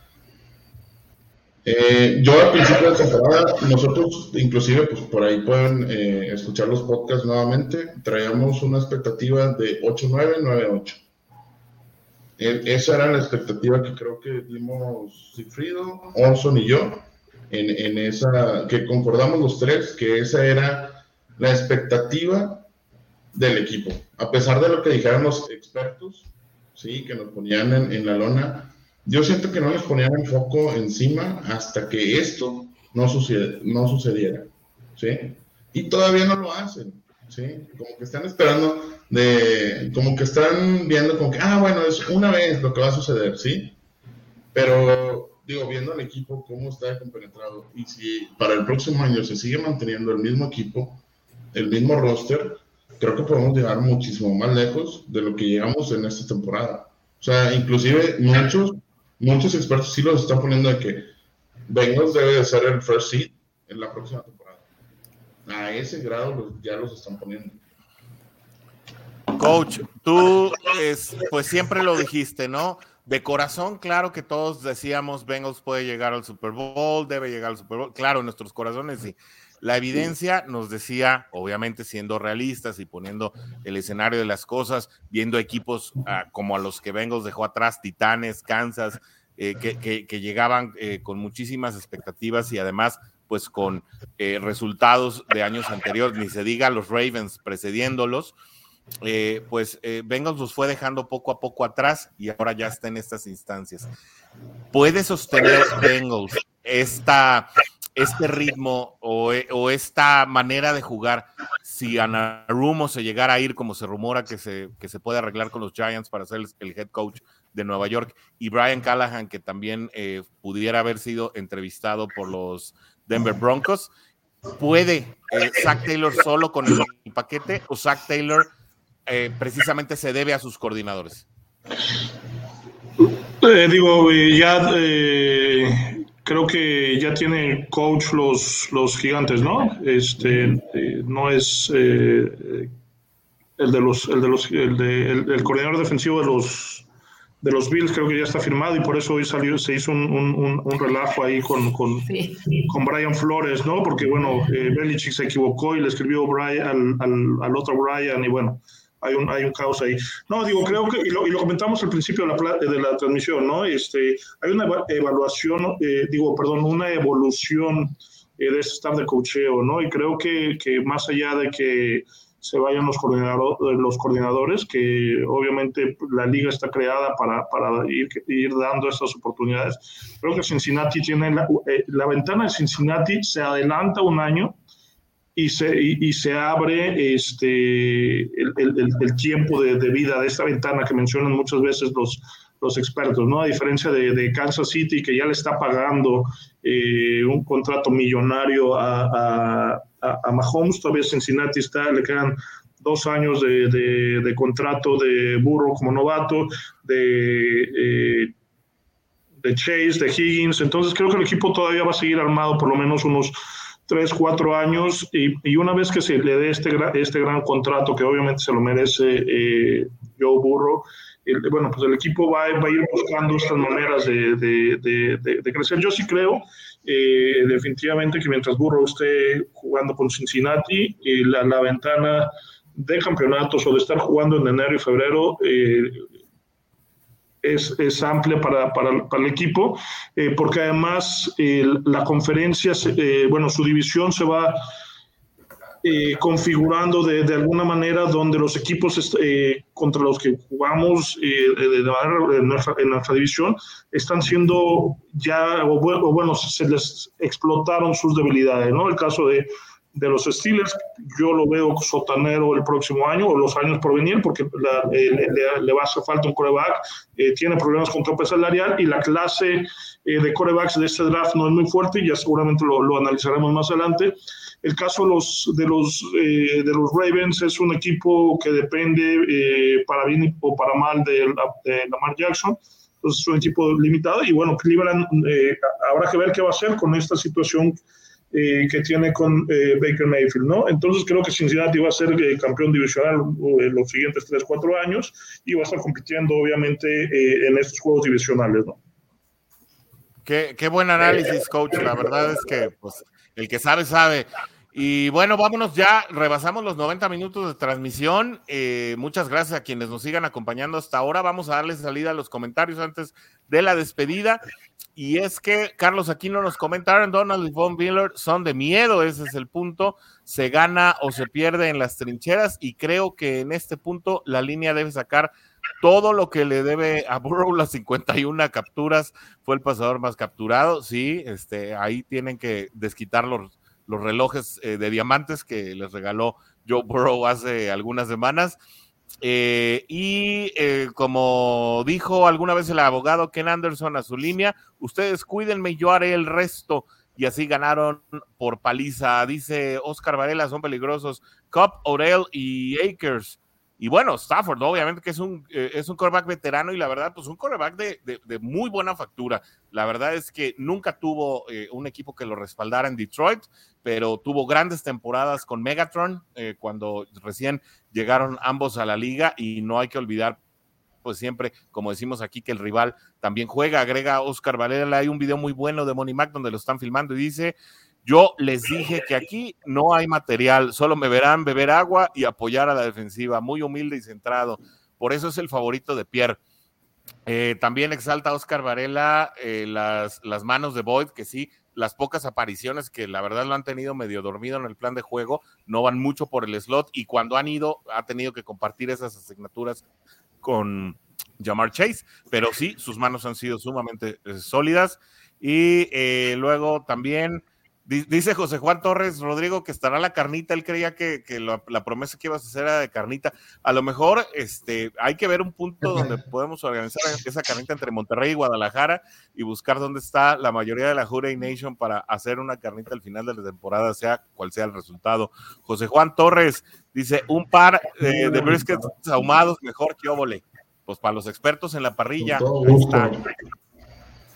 S6: Eh, yo al principio de temporada, nosotros inclusive, pues por ahí pueden eh, escuchar los podcasts nuevamente, traíamos una expectativa de 8-9, 9-8 esa era la expectativa que creo que dimos Cifrido, Olson y yo, en, esa, que concordamos los tres, que esa era la expectativa del equipo. A pesar de lo que dijeron los expertos, ¿sí? Que nos ponían en, en la lona. Yo siento que no les ponían el foco encima hasta que esto no, sucede, no sucediera, ¿sí? Y todavía no lo hacen, ¿sí? Como que están esperando de, como que están viendo como que, ah, bueno, es una vez lo que va a suceder, ¿sí? Pero, digo, viendo el equipo, cómo está compenetrado, y si para el próximo año se sigue manteniendo el mismo equipo, el mismo roster, creo que podemos llegar muchísimo más lejos de lo que llegamos en esta temporada. O sea, inclusive muchos, muchos expertos sí los están poniendo de que Bengals debe de ser el first seed en la próxima temporada. A ese grado ya los están poniendo.
S2: Coach, tú es, pues siempre lo dijiste, ¿no? De corazón, claro que todos decíamos Bengals puede llegar al Super Bowl, debe llegar al Super Bowl. Claro, en nuestros corazones sí. La evidencia nos decía, obviamente siendo realistas y poniendo el escenario de las cosas, viendo equipos uh, como a los que Bengals dejó atrás, Titanes, Kansas, eh, que, que, que, llegaban eh, con muchísimas expectativas y además pues con eh, resultados de años anteriores, ni se diga los Ravens precediéndolos, eh, pues eh, Bengals los fue dejando poco a poco atrás y ahora ya está en estas instancias. ¿Puede sostener Bengals esta, este ritmo o, esta manera de jugar si Anarumo se llegara a ir como se rumora que se, que se puede arreglar con los Giants para ser el, el head coach de Nueva York y Brian Callahan que también eh, pudiera haber sido entrevistado por los Denver Broncos? ¿Puede eh, Zach Taylor solo con el, el paquete o Zach Taylor eh, precisamente se debe a sus coordinadores?
S3: Eh, digo, ya eh, creo que ya tiene coach los, los gigantes, ¿no? Este eh, no es el de los, el de los, el, de, el, el, coordinador defensivo de los de los Bills creo que ya está firmado y por eso hoy salió, se hizo un, un, un relajo ahí con, con, sí. con, Brian Flores, ¿no? Porque bueno, Belichick se equivocó y le escribió Brian, al, al, al otro Brian y bueno, hay un, hay un caos ahí. No, digo, creo que, y lo, y lo comentamos al principio de la, de la, transmisión, ¿no? Este, hay una evaluación, eh, digo, perdón, una evolución eh, de este staff de cocheo, ¿no? Y creo que, que más allá de que se vayan los, coordinador, los coordinadores, que obviamente la liga está creada para, para ir, ir dando estas oportunidades. Creo que Cincinnati tiene la, eh, la ventana de Cincinnati se adelanta un año y se, y, se abre este, el, tiempo de, vida de esta ventana que mencionan muchas veces los, los expertos, ¿no? A diferencia de, Kansas City, que ya le está pagando eh, un contrato millonario a, Mahomes, todavía Cincinnati está, le quedan dos años de, contrato de Burro como novato, eh, de Chase, de Higgins, entonces creo que el equipo todavía va a seguir armado por lo menos unos tres, cuatro años y, y, una vez que se le dé este, este gran contrato, que obviamente se lo merece eh, Joe Burrow, el, bueno, pues el equipo va, va, a ir buscando estas maneras de, de, de, crecer. Yo sí creo eh, definitivamente que mientras Burrow esté jugando con Cincinnati, eh, la, la, ventana de campeonatos o de estar jugando en enero y febrero eh, es, es, amplia para, para, para el equipo, eh, porque además eh, la conferencia, eh, bueno, su división se va eh, configurando de, de, alguna manera donde los equipos eh, contra los que jugamos de, de, en, nuestra, en, nuestra, división están siendo ya, o bueno, se les explotaron sus debilidades, ¿no? El caso de de los Steelers, yo lo veo sotanero el próximo año o los años por venir, porque la, eh, le, le, va a hacer falta un coreback, eh, tiene problemas con tope salarial y la clase eh, de corebacks de este draft no es muy fuerte y ya seguramente lo, lo analizaremos más adelante. El caso de los, de, los, eh, de los Ravens es un equipo que depende para bien o para mal de, de Lamar Jackson. Entonces es un equipo limitado y bueno, Cleveland habrá que ver qué va a hacer con esta situación eh, que tiene con eh, Baker Mayfield, ¿no? Entonces creo que Cincinnati va a ser eh, campeón divisional eh, los siguientes 3, 4 años y va a estar compitiendo obviamente eh, en estos juegos divisionales, ¿no?
S2: Qué, qué, buen análisis, coach. La verdad es que pues, el que sabe, sabe. Y bueno, vámonos ya, rebasamos los 90 minutos de transmisión. Eh, muchas gracias a quienes nos sigan acompañando hasta ahora. Vamos a darles salida a los comentarios antes de la despedida. Y es que Carlos Aquino nos comentaron, Donald y Von Miller son de miedo, ese es el punto. Se gana o se pierde en las trincheras y creo que en este punto la línea debe sacar todo lo que le debe a Burrow las 51 capturas, fue el pasador más capturado, sí, este, ahí tienen que desquitar los, los relojes eh, de diamantes que les regaló Joe Burrow hace algunas semanas. Eh, y eh, como dijo alguna vez el abogado Ken Anderson a su línea, ustedes cuídenme, yo haré el resto. Y así ganaron por paliza. Dice Oscar Varela, son peligrosos. Cup, Odell y Akers. Y bueno, Stafford, obviamente que es un, eh, es un quarterback veterano y la verdad, pues un quarterback de, de, muy buena factura. La verdad es que nunca tuvo eh, un equipo que lo respaldara en Detroit, pero tuvo grandes temporadas con Megatron eh, cuando recién llegaron ambos a la liga y no hay que olvidar pues siempre, como decimos aquí, que el rival también juega, agrega Oscar Valera, hay un video muy bueno de Money Mac donde lo están filmando y dice, yo les dije que aquí no hay material, solo me verán beber agua y apoyar a la defensiva, muy humilde y centrado. Por eso es el favorito de Pierre. Eh, también exalta Oscar Varela eh, las, las manos de Boyd, que sí, las pocas apariciones que la verdad lo han tenido medio dormido en el plan de juego, no van mucho por el slot y cuando han ido ha tenido que compartir esas asignaturas con Jamar Chase, pero sí, sus manos han sido sumamente eh, sólidas. Y luego también Dice José Juan Torres Rodrigo que estará la carnita. Él creía que, la, promesa que ibas a hacer era de carnita. A lo mejor este, hay que ver un punto donde podemos organizar esa carnita entre Monterrey y Guadalajara y buscar dónde está la mayoría de la Jurey Nation para hacer una carnita al final de la temporada, sea cual sea el resultado. José Juan Torres dice: un par eh, de briskets ahumados mejor que óvole. Pues para los expertos en la parrilla, ahí está.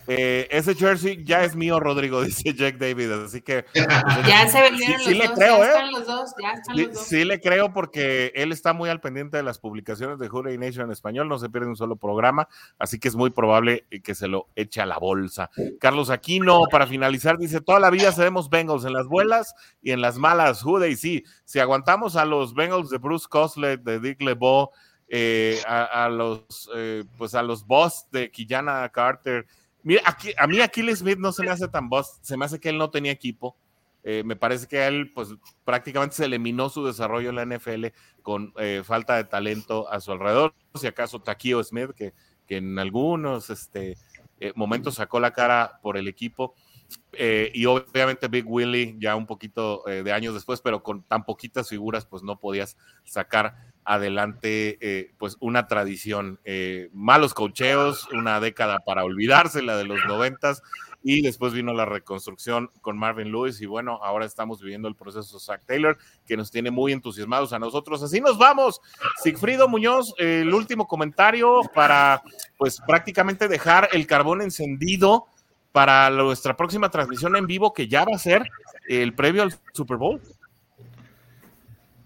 S2: Eh, ese jersey ya es mío, Rodrigo, dice Jack David. Así que.
S4: ya se vendieron
S2: sí,
S4: los,
S2: le
S4: dos,
S2: creo,
S4: ya
S2: ¿eh?
S4: están los dos, ya están
S2: sí,
S4: los dos.
S2: sí le creo porque él está muy al pendiente de las publicaciones de Hurray Nation en español, no se pierde un solo programa, así que es muy probable que se lo eche a la bolsa. Carlos Aquino, para finalizar, dice: Toda la vida seremos Bengals en las buenas y en las malas. Hurray, sí, si aguantamos a los Bengals de Bruce Coslet, de Dick LeBeau, eh, a, a, los, eh, pues a los boss de Quillana Carter Mira, aquí, a mí Aquiles Smith no se me hace tan boss, se me hace que él no tenía equipo. Eh, me parece que él, pues prácticamente se eliminó su desarrollo en la NFL con eh, falta de talento a su alrededor. Si acaso Taquio Smith, que, que en algunos este, eh, momentos sacó la cara por el equipo. Eh, y obviamente Big Willie ya un poquito de años después, pero con tan poquitas figuras, pues no podías sacar adelante eh, pues una tradición. Eh, malos cocheos, una década para olvidarse, la de los noventas, y después vino la reconstrucción con Marvin Lewis, y bueno, ahora estamos viviendo el proceso Zach Taylor, que nos tiene muy entusiasmados a nosotros. Así nos vamos. Sigfrido Muñoz, el último comentario para pues prácticamente dejar el carbón encendido para nuestra próxima transmisión en vivo, que ya va a ser el previo al Super Bowl.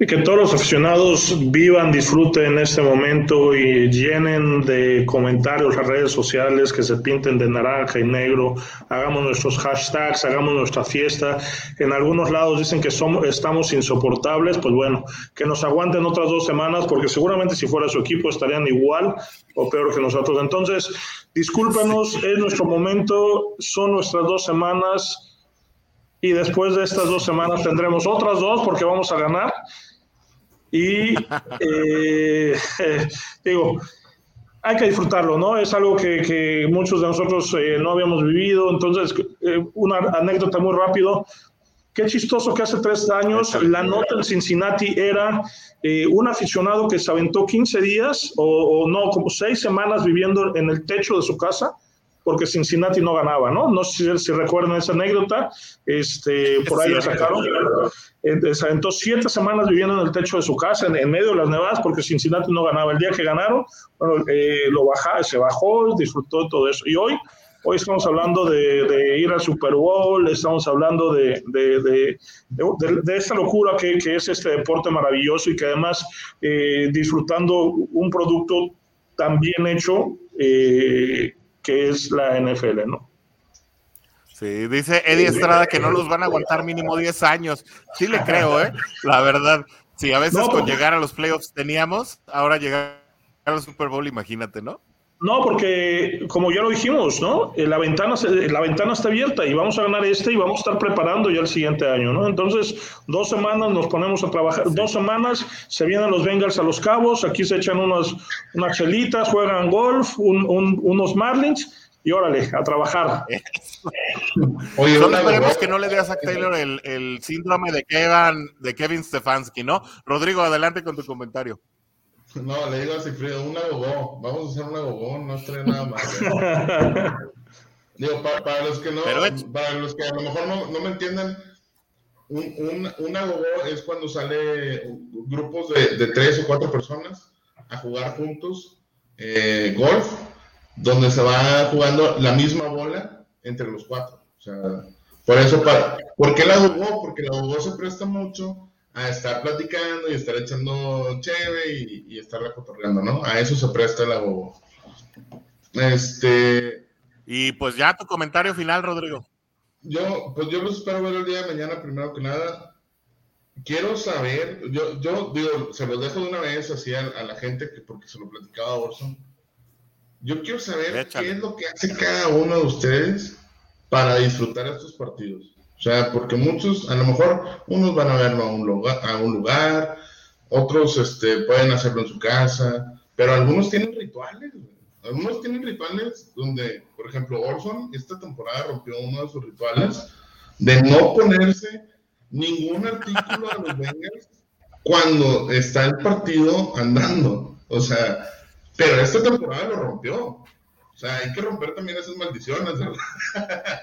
S3: Y que todos los aficionados vivan, disfruten este momento y llenen de comentarios las redes sociales, que se pinten de naranja y negro, hagamos nuestros hashtags, hagamos nuestra fiesta. En algunos lados dicen que somos, estamos insoportables, pues bueno, que nos aguanten otras dos semanas, porque seguramente si fuera su equipo estarían igual o peor que nosotros. Entonces, discúlpenos, es nuestro momento, son nuestras dos semanas y después de estas dos semanas tendremos otras dos porque vamos a ganar. Y eh, digo, hay que disfrutarlo, ¿no? Es algo que, que muchos de nosotros eh, no habíamos vivido. Entonces, eh, una anécdota muy rápido. Qué chistoso que hace tres años la nota en Cincinnati era eh, un aficionado que se aventó 15 días o, o no, como seis semanas viviendo en el techo de su casa porque Cincinnati no ganaba, ¿no? No sé si, si recuerdan esa anécdota, este, por ahí la sacaron. Se aventó siete semanas viviendo en el techo de su casa, en, en, medio de las nevadas, porque Cincinnati no ganaba. El día que ganaron, bueno, eh, lo baja, se bajó, disfrutó de todo eso. Y hoy, hoy estamos hablando de, de ir al Super Bowl, estamos hablando de, de, de esta locura que, que, es este deporte maravilloso y que además eh, disfrutando un producto tan bien hecho. Eh, que es la NFL, ¿no?
S2: Sí, dice Eddie Estrada que no los van a aguantar mínimo 10 años. Sí le creo, ¿eh? La verdad. Sí, a veces no, con llegar a los playoffs teníamos, ahora llegar al Super Bowl, imagínate, ¿no?
S3: No, porque como ya lo dijimos, ¿no? Eh, la ventana, la ventana está abierta y vamos a ganar este y vamos a estar preparando ya el siguiente año, ¿no? Entonces, dos semanas nos ponemos a trabajar, dos semanas se vienen los Bengals a los cabos, aquí se echan unas, unas chelitas, juegan golf, unos Marlins y órale, a trabajar.
S2: Oye, Solo esperemos que no le dé a Zach Taylor el, el síndrome de Kevin, de Kevin Stefanski, ¿no? Rodrigo, adelante con tu comentario.
S6: No, le digo a Cifrido, un agogó. Vamos a hacer un agogó, no trae nada más. digo, para, los que no, para los que a lo mejor no, no me entiendan, un, un, un agogó es cuando sale grupos de, de, tres o cuatro personas a jugar juntos eh, golf donde se va jugando la misma bola entre los cuatro. O sea, por eso, para, ¿por qué la jugó? Porque la jugó se presta mucho a estar platicando y estar echando cheve y, y estar recotorreando, ¿no? A eso se presta la jugó. Este.
S2: Y pues ya tu comentario final, Rodrigo.
S6: Yo, pues yo los espero ver el día de mañana, primero que nada. Quiero saber, yo, yo digo, se los dejo de una vez así a, a la gente, que porque se lo platicaba a Orson yo quiero saber qué es lo que hace cada uno de ustedes para disfrutar estos partidos. O sea, porque muchos, a lo mejor, unos van a verlo a un lugar, a un lugar otros este, pueden hacerlo en su casa, pero algunos tienen rituales. Algunos tienen rituales donde, por ejemplo, Orson esta temporada rompió uno de sus rituales de no ponerse ningún artículo a los Bengals cuando está el partido andando. O sea, pero esta temporada lo rompió. O sea, hay que romper también esas maldiciones, ¿verdad?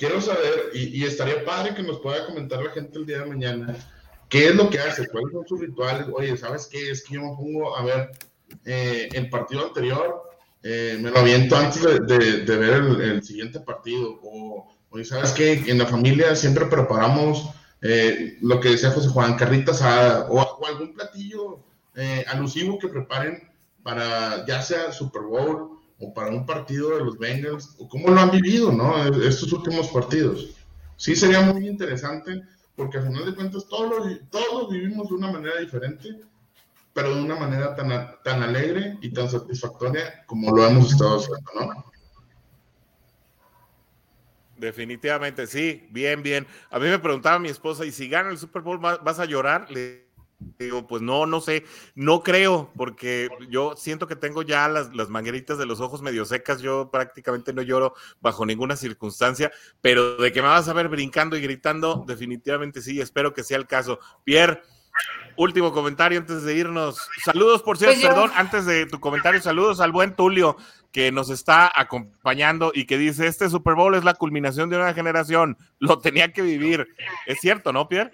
S6: Quiero saber, y, estaría padre que nos pueda comentar la gente el día de mañana, qué es lo que hace, cuáles son sus rituales. Oye, ¿sabes qué? Es que yo me pongo a ver eh, el partido anterior, eh, me lo aviento antes de, ver el, siguiente partido. O, oye, ¿sabes qué? En la familia siempre preparamos eh, lo que decía José Juan, carrita o, o algún platillo alusivo que preparen para ya sea Super Bowl o para un partido de los Bengals, o cómo lo han vivido, ¿no? Estos últimos partidos. Sí sería muy interesante, porque al final de cuentas todos lo, todos vivimos de una manera diferente, pero de una manera tan, tan alegre y tan satisfactoria como lo hemos estado haciendo, ¿no?
S2: Definitivamente, sí, bien, bien. A mí me preguntaba mi esposa, ¿y si gana el Super Bowl vas a llorar? Digo, pues no, no sé, no creo, porque yo siento que tengo ya las, las, mangueritas de los ojos medio secas, yo prácticamente no lloro bajo ninguna circunstancia, pero de que me vas a ver brincando y gritando, definitivamente sí, espero que sea el caso. Pierre, último comentario antes de irnos. Saludos, por cierto, pues perdón, antes de tu comentario, saludos al buen Tulio que nos está acompañando y que dice, este Super Bowl es la culminación de una generación, lo tenía que vivir. Es cierto, ¿no, Pierre?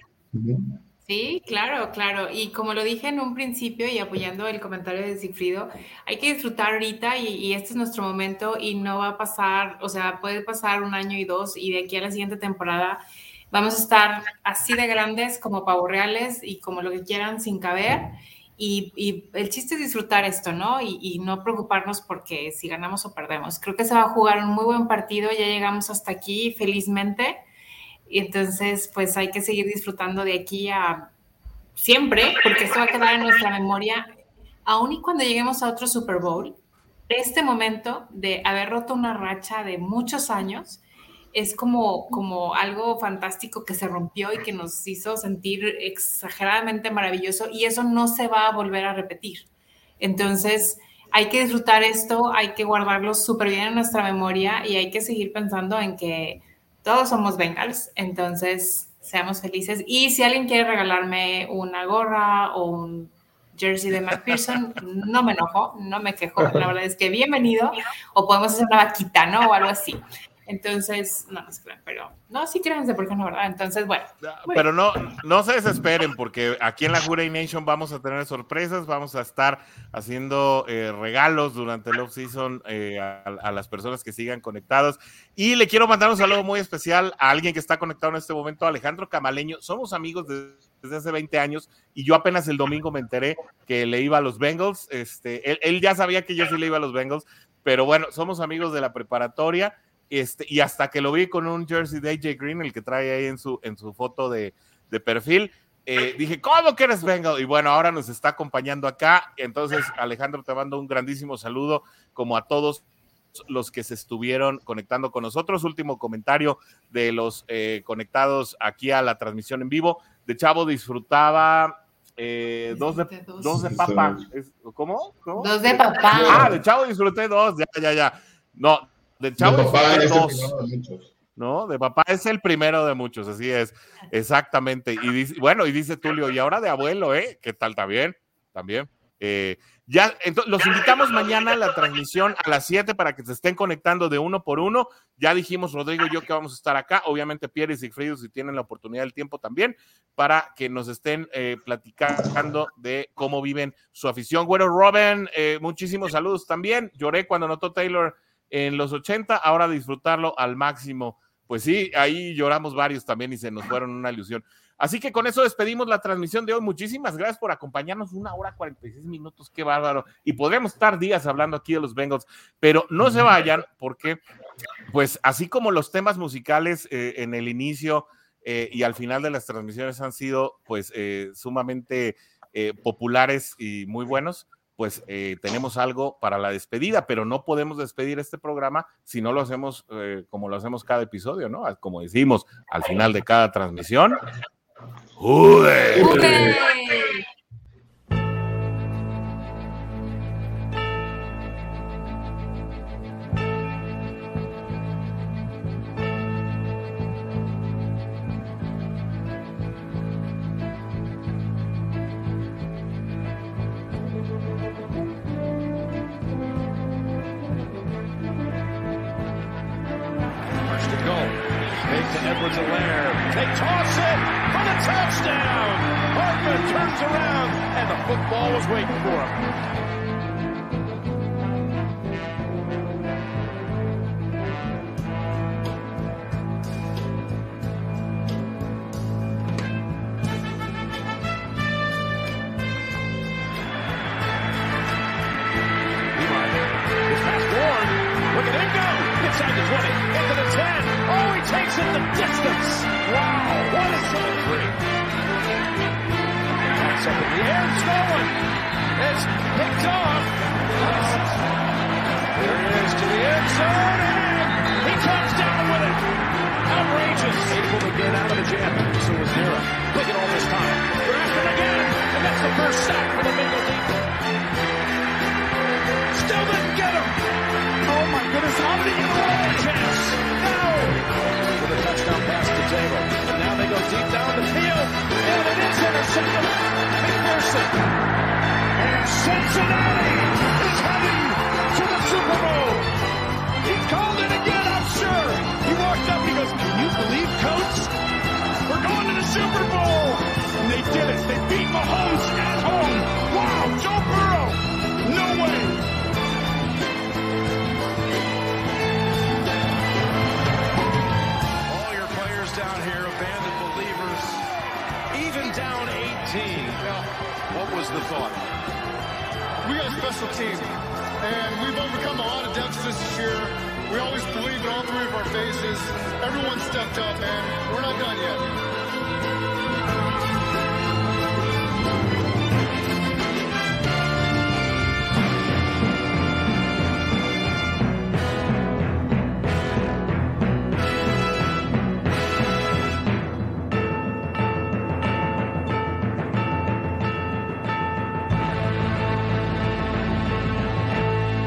S4: Sí, claro, claro. Y como lo dije en un principio y apoyando el comentario de Sigfrido, hay que disfrutar ahorita y, este es nuestro momento y no va a pasar, o sea, puede pasar un año y dos y de aquí a la siguiente temporada vamos a estar así de grandes como pavos reales y como lo que quieran sin caber. Y, el chiste es disfrutar esto, ¿no? Y, y, no preocuparnos porque si ganamos o perdemos. Creo que se va a jugar un muy buen partido, ya llegamos hasta aquí felizmente y entonces, pues hay que seguir disfrutando de aquí a siempre, porque esto va a quedar en nuestra memoria, aun y cuando lleguemos a otro Super Bowl. Este momento de haber roto una racha de muchos años es como, como algo fantástico que se rompió y que nos hizo sentir exageradamente maravilloso y eso no se va a volver a repetir. Entonces, hay que disfrutar esto, hay que guardarlo súper bien en nuestra memoria y hay que seguir pensando en que todos somos Bengals, entonces seamos felices. Y si alguien quiere regalarme una gorra o un jersey de McPherson, no me enojo, no me quejo. La verdad es que bienvenido. O podemos hacer una vaquita, ¿no? O algo así. Entonces, no, no se crean, pero no, sí créanse, porque no, ¿verdad? Entonces, bueno.
S2: Pero no, no se desesperen, porque aquí en la Juray Nation vamos a tener sorpresas, vamos a estar haciendo eh, regalos durante el off-season eh, a, las personas que sigan conectados. Y le quiero mandar un saludo muy especial a alguien que está conectado en este momento, Alejandro Camaleño. Somos amigos desde hace 20 años y yo apenas el domingo me enteré que le iba a los Bengals. Este, él, él ya sabía que yo sí le iba a los Bengals, pero bueno, somos amigos de la preparatoria este, y hasta que lo vi con un jersey de AJ Green, el que trae ahí en su, en su foto de, perfil, eh, dije, ¿cómo que eres Bengal? Y bueno, ahora nos está acompañando acá. Entonces, Alejandro, te mando un grandísimo saludo, como a todos los que se estuvieron conectando con nosotros. Último comentario de los eh, conectados aquí a la transmisión en vivo. De Chavo disfrutaba eh, dos, de,
S4: Dos.
S2: dos de papa. ¿Cómo? ¿Cómo?
S4: Dos de papá.
S2: Ah, de Chavo disfruté dos. Ya, ya, ya. No, de Chavo
S6: De papá es el
S2: dos.
S6: primero de muchos.
S2: ¿no? De papá es el primero de muchos, así es, exactamente. Y dice, bueno, y dice Tulio, y ahora de abuelo, ¿eh? ¿Qué tal? ¿También? También. Eh, ya, entonces, los invitamos mañana a la transmisión a las 7 para que se estén conectando de uno por uno. Ya dijimos, Rodrigo y yo, que vamos a estar acá. Obviamente, Pierre y Sigfrido, si tienen la oportunidad del tiempo también, para que nos estén eh, platicando de cómo viven su afición. Bueno, Robin, eh, muchísimos saludos también. Lloré cuando notó Taylor en los 80, ahora disfrutarlo al máximo. Pues sí, ahí lloramos varios también y se nos fueron una ilusión. Así que con eso despedimos la transmisión de hoy. Muchísimas gracias por acompañarnos. Una hora 46 minutos, qué bárbaro. Y podremos estar días hablando aquí de los Bengals, pero no se vayan porque, pues así como los temas musicales eh, en el inicio eh, y al final de las transmisiones han sido pues eh, sumamente populares y muy buenos, pues eh, tenemos algo para la despedida, pero no podemos despedir este programa si no lo hacemos eh, como lo hacemos cada episodio, ¿no? Como decimos al final de cada transmisión.